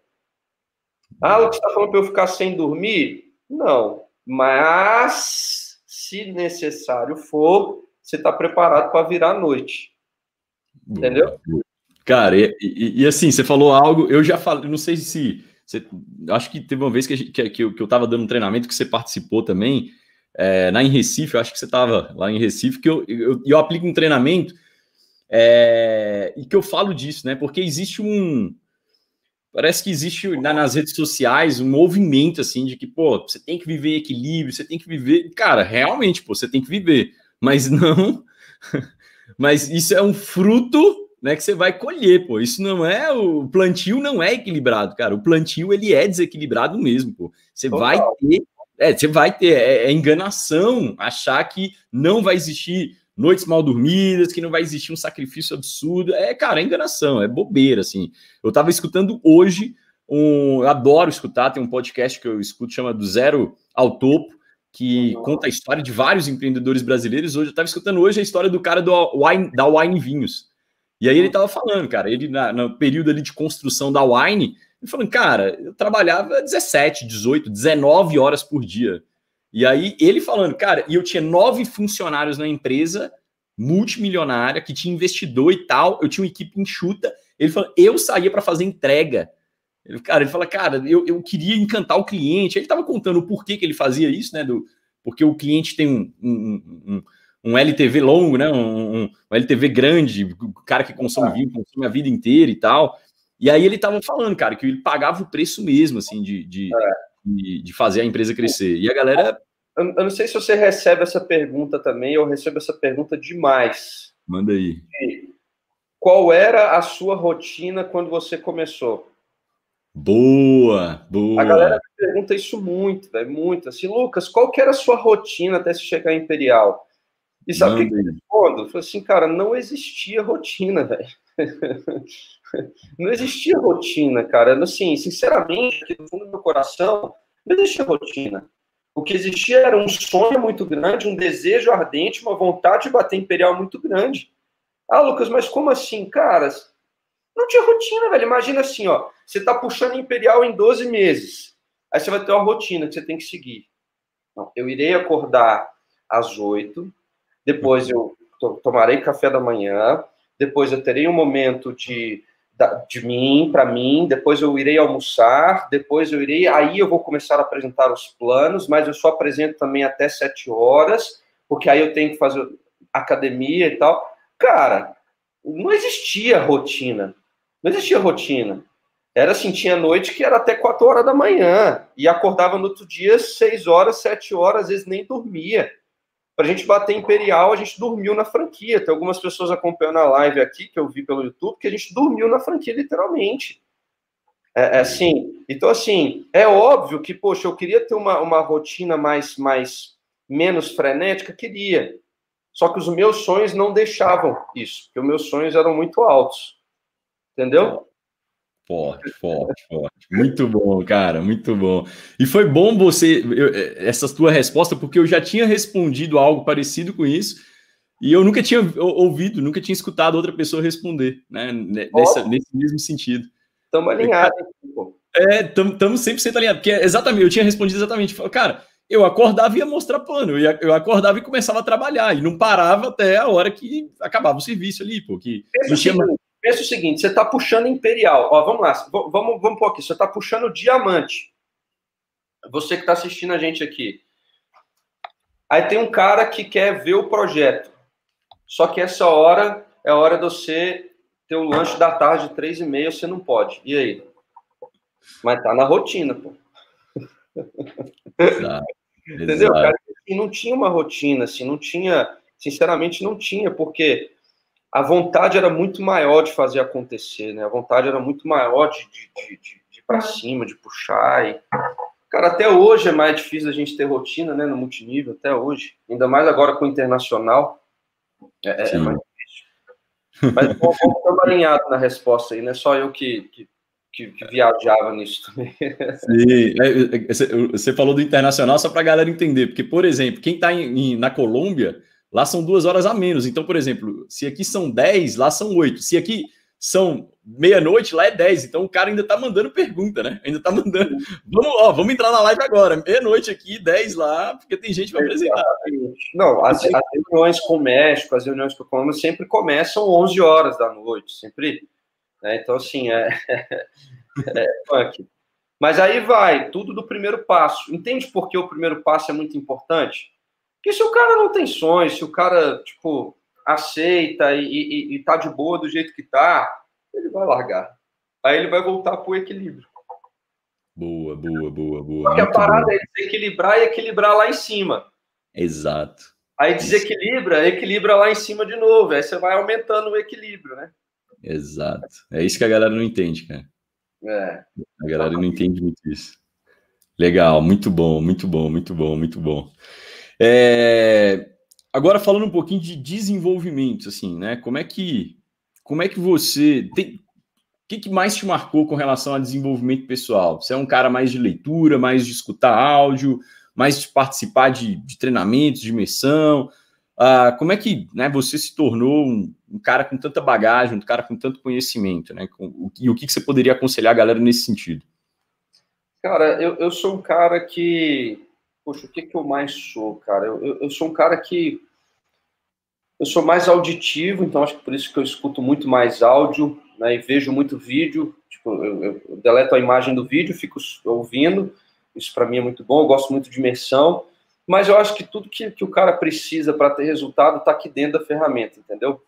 Ah, você está falando para eu ficar sem dormir? Não. Mas, se necessário for, você está preparado para virar a noite. Entendeu? Cara, e, e, e, assim, você falou algo, eu já falei, não sei se você, acho que teve uma vez que, que, que, eu, que eu tava dando um treinamento que você participou também, é, lá em Recife, eu acho que você estava lá em Recife, que eu, eu, eu aplico um treinamento é, e que eu falo disso, né? Porque existe um. Parece que existe nas redes sociais um movimento assim de que, pô, você tem que viver em equilíbrio, você tem que viver. Cara, realmente, pô, você tem que viver, mas não. mas isso é um fruto né, que você vai colher, pô. Isso não é o plantio não é equilibrado, cara. O plantio ele é desequilibrado mesmo, pô. Você Total. vai ter, é, você vai ter é, é, enganação achar que não vai existir noites mal dormidas, que não vai existir um sacrifício absurdo. É, cara, é enganação, é bobeira assim. Eu tava escutando hoje um, eu adoro escutar, tem um podcast que eu escuto chama do Zero ao Topo que conta a história de vários empreendedores brasileiros. Hoje eu estava escutando hoje a história do cara do Wine, da Wine Vinhos. E aí ele tava falando, cara, ele na, no período ali de construção da Wine, ele falando, cara, eu trabalhava 17, 18, 19 horas por dia. E aí ele falando, cara, e eu tinha nove funcionários na empresa multimilionária, que tinha investidor e tal, eu tinha uma equipe enxuta. Ele falou, eu saía para fazer entrega. Ele, cara, ele fala, cara, eu, eu queria encantar o cliente. Ele tava contando o porquê que ele fazia isso, né? Do, porque o cliente tem um, um, um um LTV longo, né? Um, um, LTV grande, o cara que consome vinho, consome a vida inteira e tal. E aí ele tava falando, cara, que ele pagava o preço mesmo, assim, de, de, é. De, de, fazer a empresa crescer. E a galera. Eu, eu, não sei se você recebe essa pergunta também, eu recebo essa pergunta demais. Manda aí. Qual era a sua rotina quando você começou? Boa, boa. A galera pergunta isso muito, velho, muito. Assim, Lucas, qual que era a sua rotina até se chegar em Imperial? E sabe o que eu respondo? Eu assim, cara, não existia rotina, velho. não existia rotina, cara. Assim, sinceramente, aqui no fundo do meu coração, não existia rotina. O que existia era um sonho muito grande, um desejo ardente, uma vontade de bater imperial muito grande. Ah, Lucas, mas como assim, caras? Não tinha rotina, velho. Imagina assim, ó. Você tá puxando imperial em 12 meses. Aí você vai ter uma rotina que você tem que seguir. Não, eu irei acordar às 8, depois eu tomarei café da manhã, depois eu terei um momento de, de mim, para mim, depois eu irei almoçar, depois eu irei, aí eu vou começar a apresentar os planos, mas eu só apresento também até sete horas, porque aí eu tenho que fazer academia e tal. Cara, não existia rotina, não existia rotina. Era assim, tinha noite que era até 4 horas da manhã, e acordava no outro dia 6 horas, 7 horas, às vezes nem dormia. Para a gente bater Imperial, a gente dormiu na franquia. Tem algumas pessoas acompanhando a live aqui, que eu vi pelo YouTube, que a gente dormiu na franquia, literalmente. É, é, assim, então assim, é óbvio que, poxa, eu queria ter uma, uma rotina mais, mais menos frenética, queria. Só que os meus sonhos não deixavam isso, porque os meus sonhos eram muito altos. Entendeu? Forte, forte, forte. Muito bom, cara, muito bom. E foi bom você, eu, essa tua resposta, porque eu já tinha respondido algo parecido com isso, e eu nunca tinha ouvido, nunca tinha escutado outra pessoa responder, né? Nessa, nesse mesmo sentido. Estamos alinhados. É, estamos 100% alinhados. Porque exatamente, eu tinha respondido exatamente. Cara, eu acordava e ia mostrar plano. Eu, eu acordava e começava a trabalhar. E não parava até a hora que acabava o serviço ali. Porque pensa, o seguinte, pensa o seguinte: você está puxando Imperial. Ó, vamos lá, vamos, vamos pôr aqui. Você está puxando Diamante. Você que está assistindo a gente aqui. Aí tem um cara que quer ver o projeto. Só que essa hora é a hora de você ter o lanche da tarde, três e meia, você não pode. E aí? Mas tá na rotina, pô. Exato. Entendeu, cara? E não tinha uma rotina, assim, não tinha, sinceramente, não tinha, porque a vontade era muito maior de fazer acontecer, né? A vontade era muito maior de, de, de, de ir para cima, de puxar. E... Cara, até hoje é mais difícil a gente ter rotina, né, no multinível, até hoje. Ainda mais agora com o internacional. É, é mais mas vamos estar alinhado na resposta aí, não é só eu que, que, que, que viajava nisso também. Sim, é, é, você falou do internacional só para a galera entender, porque, por exemplo, quem está na Colômbia, lá são duas horas a menos. Então, por exemplo, se aqui são 10, lá são 8. Se aqui são meia-noite, lá é 10. Então o cara ainda tá mandando pergunta, né? Ainda tá mandando. Vamos, ó, vamos entrar na live agora. Meia-noite aqui, 10 lá, porque tem gente para apresentar. Não, as, as, reuniões com o México, as reuniões com o Colômbia sempre começam 11 horas da noite, sempre. Né? Então, assim, é, é, é Mas aí vai, tudo do primeiro passo. Entende por que o primeiro passo é muito importante? Porque se o cara não tem sonhos, se o cara, tipo, aceita e, e, e tá de boa do jeito que tá, ele vai largar. Aí ele vai voltar para o equilíbrio. Boa, boa, boa, boa. Porque a parada boa. é desequilibrar e equilibrar lá em cima. Exato. Aí desequilibra, equilibra lá em cima de novo. Aí você vai aumentando o equilíbrio, né? Exato. É isso que a galera não entende, cara. É. A galera não entende muito isso. Legal, muito bom, muito bom, muito bom, muito bom. É... Agora falando um pouquinho de desenvolvimento, assim, né? Como é que como é que você tem o que, que mais te marcou com relação a desenvolvimento pessoal? Você é um cara mais de leitura, mais de escutar áudio, mais de participar de, de treinamentos, de imersão? Uh, como é que né, você se tornou um, um, cara com tanta bagagem, um cara com tanto conhecimento? Né? Com, o, e o que, que você poderia aconselhar a galera nesse sentido? Cara, eu, eu sou um cara que. Poxa, o que, que eu mais sou, cara? Eu, eu, sou um cara que eu sou mais auditivo, então acho que por isso que eu escuto muito mais áudio, né, e vejo muito vídeo. Tipo, eu, eu deleto a imagem do vídeo, fico ouvindo. Isso para mim é muito bom. Eu gosto muito de imersão, mas eu acho que tudo que, que o cara precisa para ter resultado está aqui dentro da ferramenta, entendeu?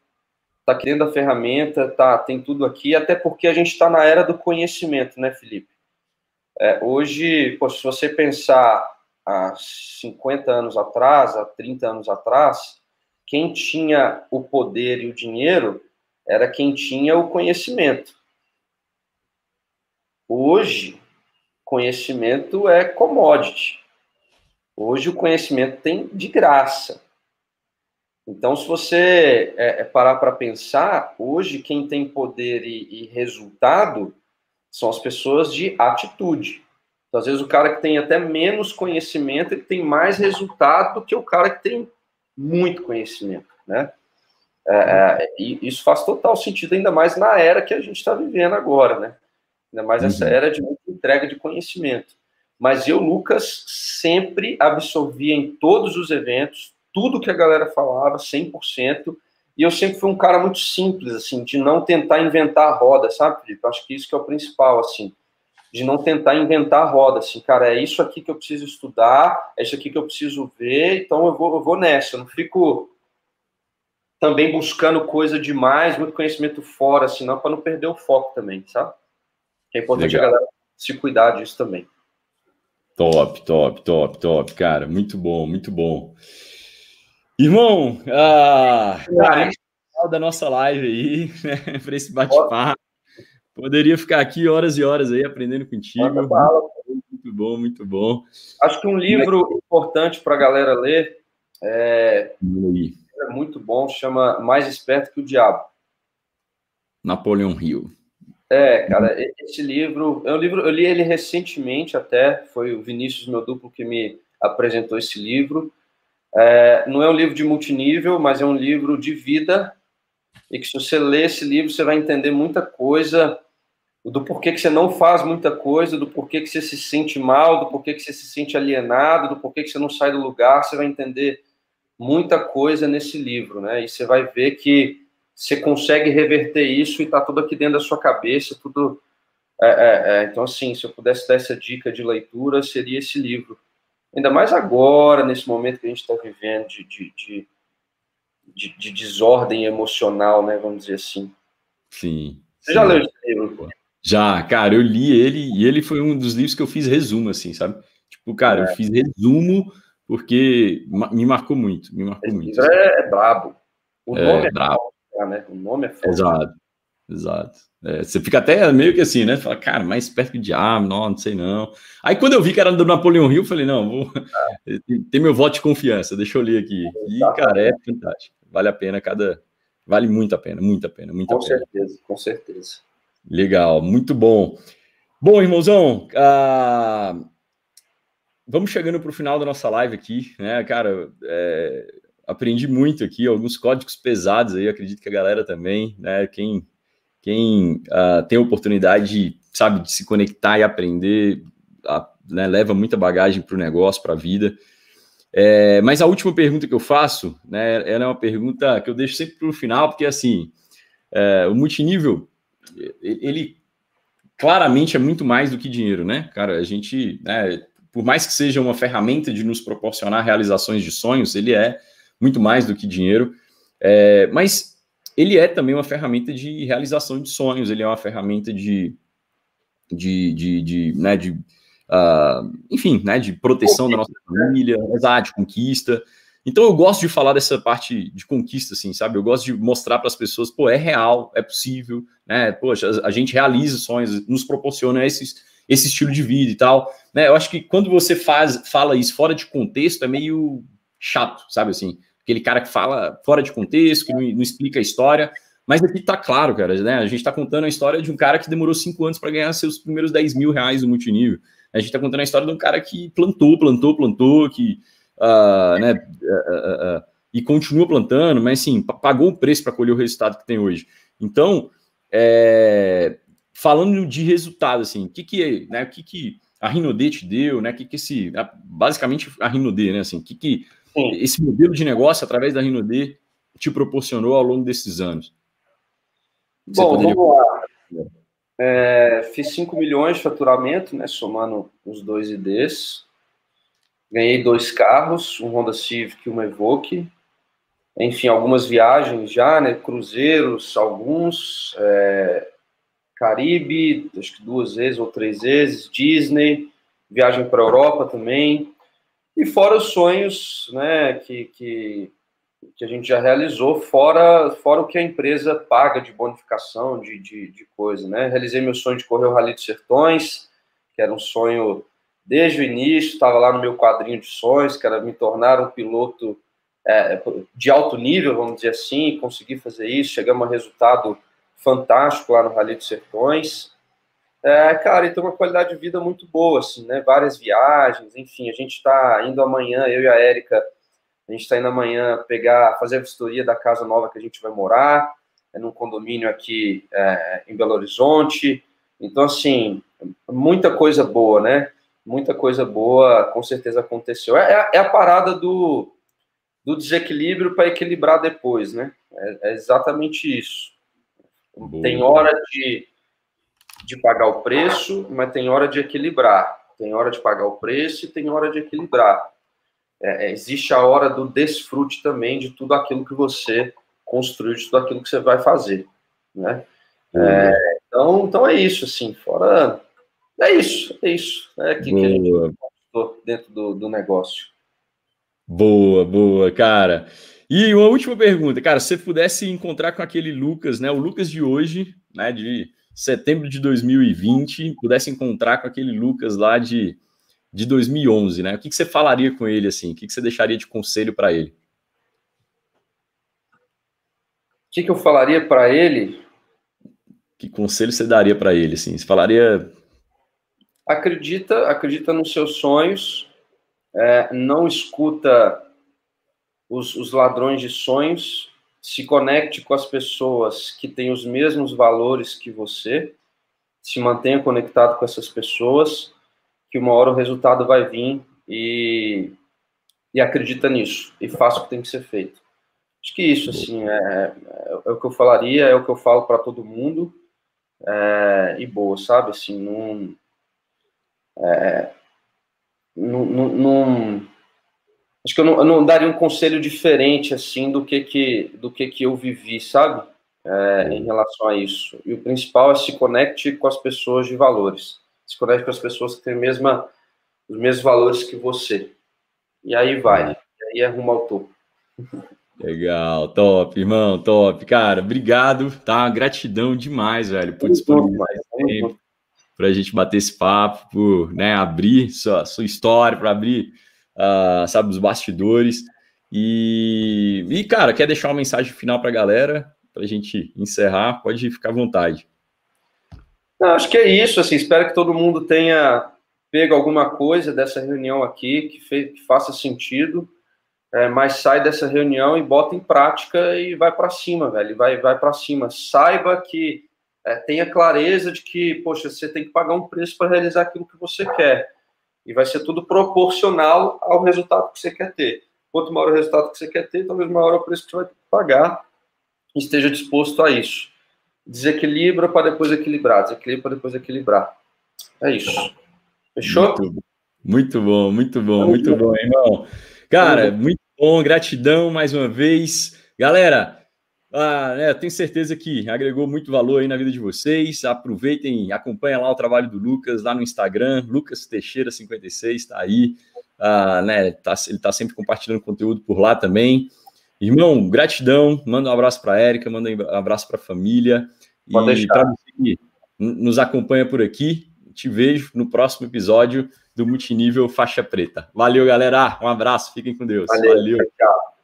Está aqui dentro da ferramenta, tá, tem tudo aqui, até porque a gente está na era do conhecimento, né, Felipe? É, hoje, se você pensar há 50 anos atrás, há 30 anos atrás, quem tinha o poder e o dinheiro era quem tinha o conhecimento. Hoje, conhecimento é commodity. Hoje o conhecimento tem de graça. Então, se você é, é parar para pensar, hoje quem tem poder e, e, resultado são as pessoas de atitude. Então, às vezes o cara que tem até menos conhecimento, ele tem mais resultado do que o cara que tem muito conhecimento, né? É, é, e isso faz total sentido, ainda mais na era que a gente está vivendo agora, né? Ainda mais essa uhum. era de entrega de conhecimento. Mas eu, Lucas, sempre absorvia em todos os eventos tudo que a galera falava, 100%, e eu sempre fui um cara muito simples, assim, de não tentar inventar a roda, sabe, Felipe? Acho que isso que é o principal, assim de não tentar inventar a roda, assim, cara, é isso aqui que eu preciso estudar, é isso aqui que eu preciso ver, então eu vou, eu vou nessa, eu não fico também buscando coisa demais, muito conhecimento fora, assim, não, para não perder o foco também, sabe? É importante Legal. a galera se cuidar disso também. Top, top, top, top, cara. Muito bom, muito bom. Irmão, ah, cara, da nossa live aí, né, para esse bate-papo. Poderia ficar aqui horas e horas aí aprendendo contigo. Muito bom, muito bom. Acho que um livro importante para a galera ler é, é muito bom, chama Mais Esperto que o Diabo. Napoleão Hill. É, cara, esse livro, é um livro, eu li ele recentemente até, foi o Vinícius, meu duplo, que me apresentou esse livro. É, não é um livro de multinível, mas é um livro de vida, e que se você ler esse livro, você vai entender muita coisa do porquê que você não faz muita coisa, do porquê que você se sente mal, do porquê que você se sente alienado, do porquê que você não sai do lugar, você vai entender muita coisa nesse livro, né? E você vai ver que você consegue reverter isso e está tudo aqui dentro da sua cabeça, tudo. É, é, é. Então, assim, se eu pudesse dar essa dica de leitura, seria esse livro. Ainda mais agora, nesse momento que a gente está vivendo de, de, de, de, de desordem emocional, né? Vamos dizer assim. Sim. Você já leu esse livro? Já, cara, eu li ele e ele foi um dos livros que eu fiz resumo, assim, sabe? Tipo, cara, é. eu fiz resumo porque me marcou muito, me marcou esse muito. Livro é, é brabo. O é, nome é brabo né? O nome é forte. Exato, exato. É, você fica até meio que assim, né? Fala, cara, mais perto de diabo, não, não sei não. Aí quando eu vi que era do Napoleão Hill, eu falei, não, vou é. tem meu voto de confiança, deixa eu ler aqui. E, cara, é fantástico. Vale a pena cada. Vale muito a pena, muito a pena, muito com a pena. Com certeza, com certeza. Legal, muito bom. Bom, irmãozão, uh, vamos chegando para o final da nossa live aqui, né, cara? É, aprendi muito aqui, alguns códigos pesados aí, acredito que a galera também, né? Quem, quem uh, tem a oportunidade, sabe, de se conectar e aprender, uh, né, leva muita bagagem para o negócio, para a vida. É, mas a última pergunta que eu faço, né, ela é uma pergunta que eu deixo sempre para o final, porque assim, é, o multinível, ele claramente é muito mais do que dinheiro, né? Cara, a gente, né, por mais que seja uma ferramenta de nos proporcionar realizações de sonhos, ele é muito mais do que dinheiro. É, mas ele é também uma ferramenta de realização de sonhos, ele é uma ferramenta de, de, de, de, né, de uh, enfim, né, de proteção da nossa família, exato, de conquista. Então eu gosto de falar dessa parte de conquista, assim, sabe? Eu gosto de mostrar para as pessoas, pô, é real, é possível, né? Poxa, a, gente realiza sonhos, nos proporciona esses, esse estilo de vida e tal. Né? Eu acho que quando você faz, fala isso fora de contexto, é meio chato, sabe assim? aquele cara que fala fora de contexto, que não, não explica a história. Mas aqui tá claro, cara, né? A gente tá contando a história de um cara que demorou cinco anos para ganhar seus primeiros 10 mil reais no multinível. A gente tá contando a história de um cara que plantou, plantou, plantou, que. Uh, né, uh, uh, e continua plantando, mas sim, pagou o preço para colher o resultado que tem hoje. Então, é, falando de resultado, assim, o que que, né, que, que a Rinodê te deu, né? Que, que esse. Basicamente a Rinodê, né? Assim, que, que Sim. esse modelo de negócio, através da Rinode, te proporcionou ao longo desses anos? Você Bom, poderia... vamos lá. É, fiz 5 milhões de faturamento, né, somando os dois IDs. Ganhei dois carros, um Honda Civic e uma Evoque. Enfim, algumas viagens já, né, cruzeiros, alguns, é, Caribe, acho que duas vezes ou três vezes, Disney, viagem para a Europa também. E fora os sonhos né, que, que, que, a gente já realizou, fora, fora o que a empresa paga de bonificação, de, de, de coisa. Né? Realizei meu sonho de correr o Rally dos Sertões, que era um sonho desde o início, estava lá no meu quadrinho de sonhos, que era me tornar um piloto é, de alto nível, vamos dizer assim, conseguir fazer isso, chegamos a um resultado fantástico lá no Rally dos Sertões. É, cara, e tem uma qualidade de vida muito boa, assim, né? Várias viagens, enfim, a gente está indo amanhã, eu e a Érica, a gente está indo amanhã pegar, fazer a vistoria da casa nova que a gente vai morar, é num condomínio aqui é, em Belo Horizonte. Então, assim, muita coisa boa, né? Muita coisa boa, com certeza aconteceu. É, é a parada do, do desequilíbrio para equilibrar depois, né? É, é exatamente isso. Boa. Tem hora de de pagar o preço, mas tem hora de equilibrar. Tem hora de pagar o preço e tem hora de equilibrar. É, é, existe a hora do desfrute também de tudo aquilo que você construiu, de tudo aquilo que você vai fazer. Né? É, Então, então é isso, assim, fora. É isso, é isso. É aqui Boa. que a gente dentro do, do negócio. Boa, boa, cara. E uma última pergunta, cara, se você pudesse encontrar com aquele Lucas, né, o Lucas de hoje, né, de setembro de 2020, pudesse encontrar com aquele Lucas lá de, de 2011, né, o que, que você falaria com ele, assim, o que, que você deixaria de conselho para ele? O que, que eu falaria para ele? Que conselho você daria para ele, assim? Você falaria... Acredita, acredita nos seus sonhos, é, não escuta os, os ladrões de sonhos, se conecte com as pessoas que têm os mesmos valores que você, se mantenha conectado com essas pessoas, que uma hora o resultado vai vir e, e acredita nisso e faça o que tem que ser feito. Acho que isso, assim, é, é, é o que eu falaria, é o que eu falo para todo mundo, é, e boa, sabe? Assim, não, é, não, não, não acho que eu não, eu não, daria um conselho diferente assim do que que do que que eu vivi, sabe? É, em relação a isso. E o principal é se conecte com as pessoas de valores. Se conecte com as pessoas que têm mesma, os mesmos valores que você. E aí vai. E aí é rumo ao topo. Legal, top, irmão, top. Cara, obrigado, tá? Gratidão demais, velho, por disponibilizar tempo para a gente bater esse papo, por né, abrir sua, sua história, para abrir uh, sabe, os bastidores. E, e, cara, quer deixar uma mensagem final para a galera, para a gente encerrar? Pode ficar à vontade. Não, acho que é isso. Assim, espero que todo mundo tenha pego alguma coisa dessa reunião aqui que, fez, que faça sentido. É, mas sai dessa reunião e bota em prática e vai para cima, velho. Vai, vai para cima. Saiba que é, tenha clareza de que, poxa, você tem que pagar um preço para realizar aquilo que você quer e vai ser tudo proporcional ao resultado que você quer ter. Quanto maior o resultado que você quer ter, talvez maior o preço que você vai pagar e esteja disposto a isso. Desequilibra para depois equilibrar, desequilibra para depois equilibrar. É isso. Fechou? Muito, muito bom, muito bom, muito bom, irmão. Cara, muito bom, gratidão mais uma vez. Galera, ah, né, tenho certeza que agregou muito valor aí na vida de vocês. Aproveitem, acompanhem lá o trabalho do Lucas lá no Instagram, Lucas Teixeira 56, está aí. Ah, né, tá, ele está sempre compartilhando conteúdo por lá também. Irmão, gratidão. Manda um abraço para a Érica, manda um abraço para a família. Pode e para você que nos acompanha por aqui, te vejo no próximo episódio do Multinível Faixa Preta. Valeu, galera. Um abraço, fiquem com Deus. Valeu. Valeu. Tchau.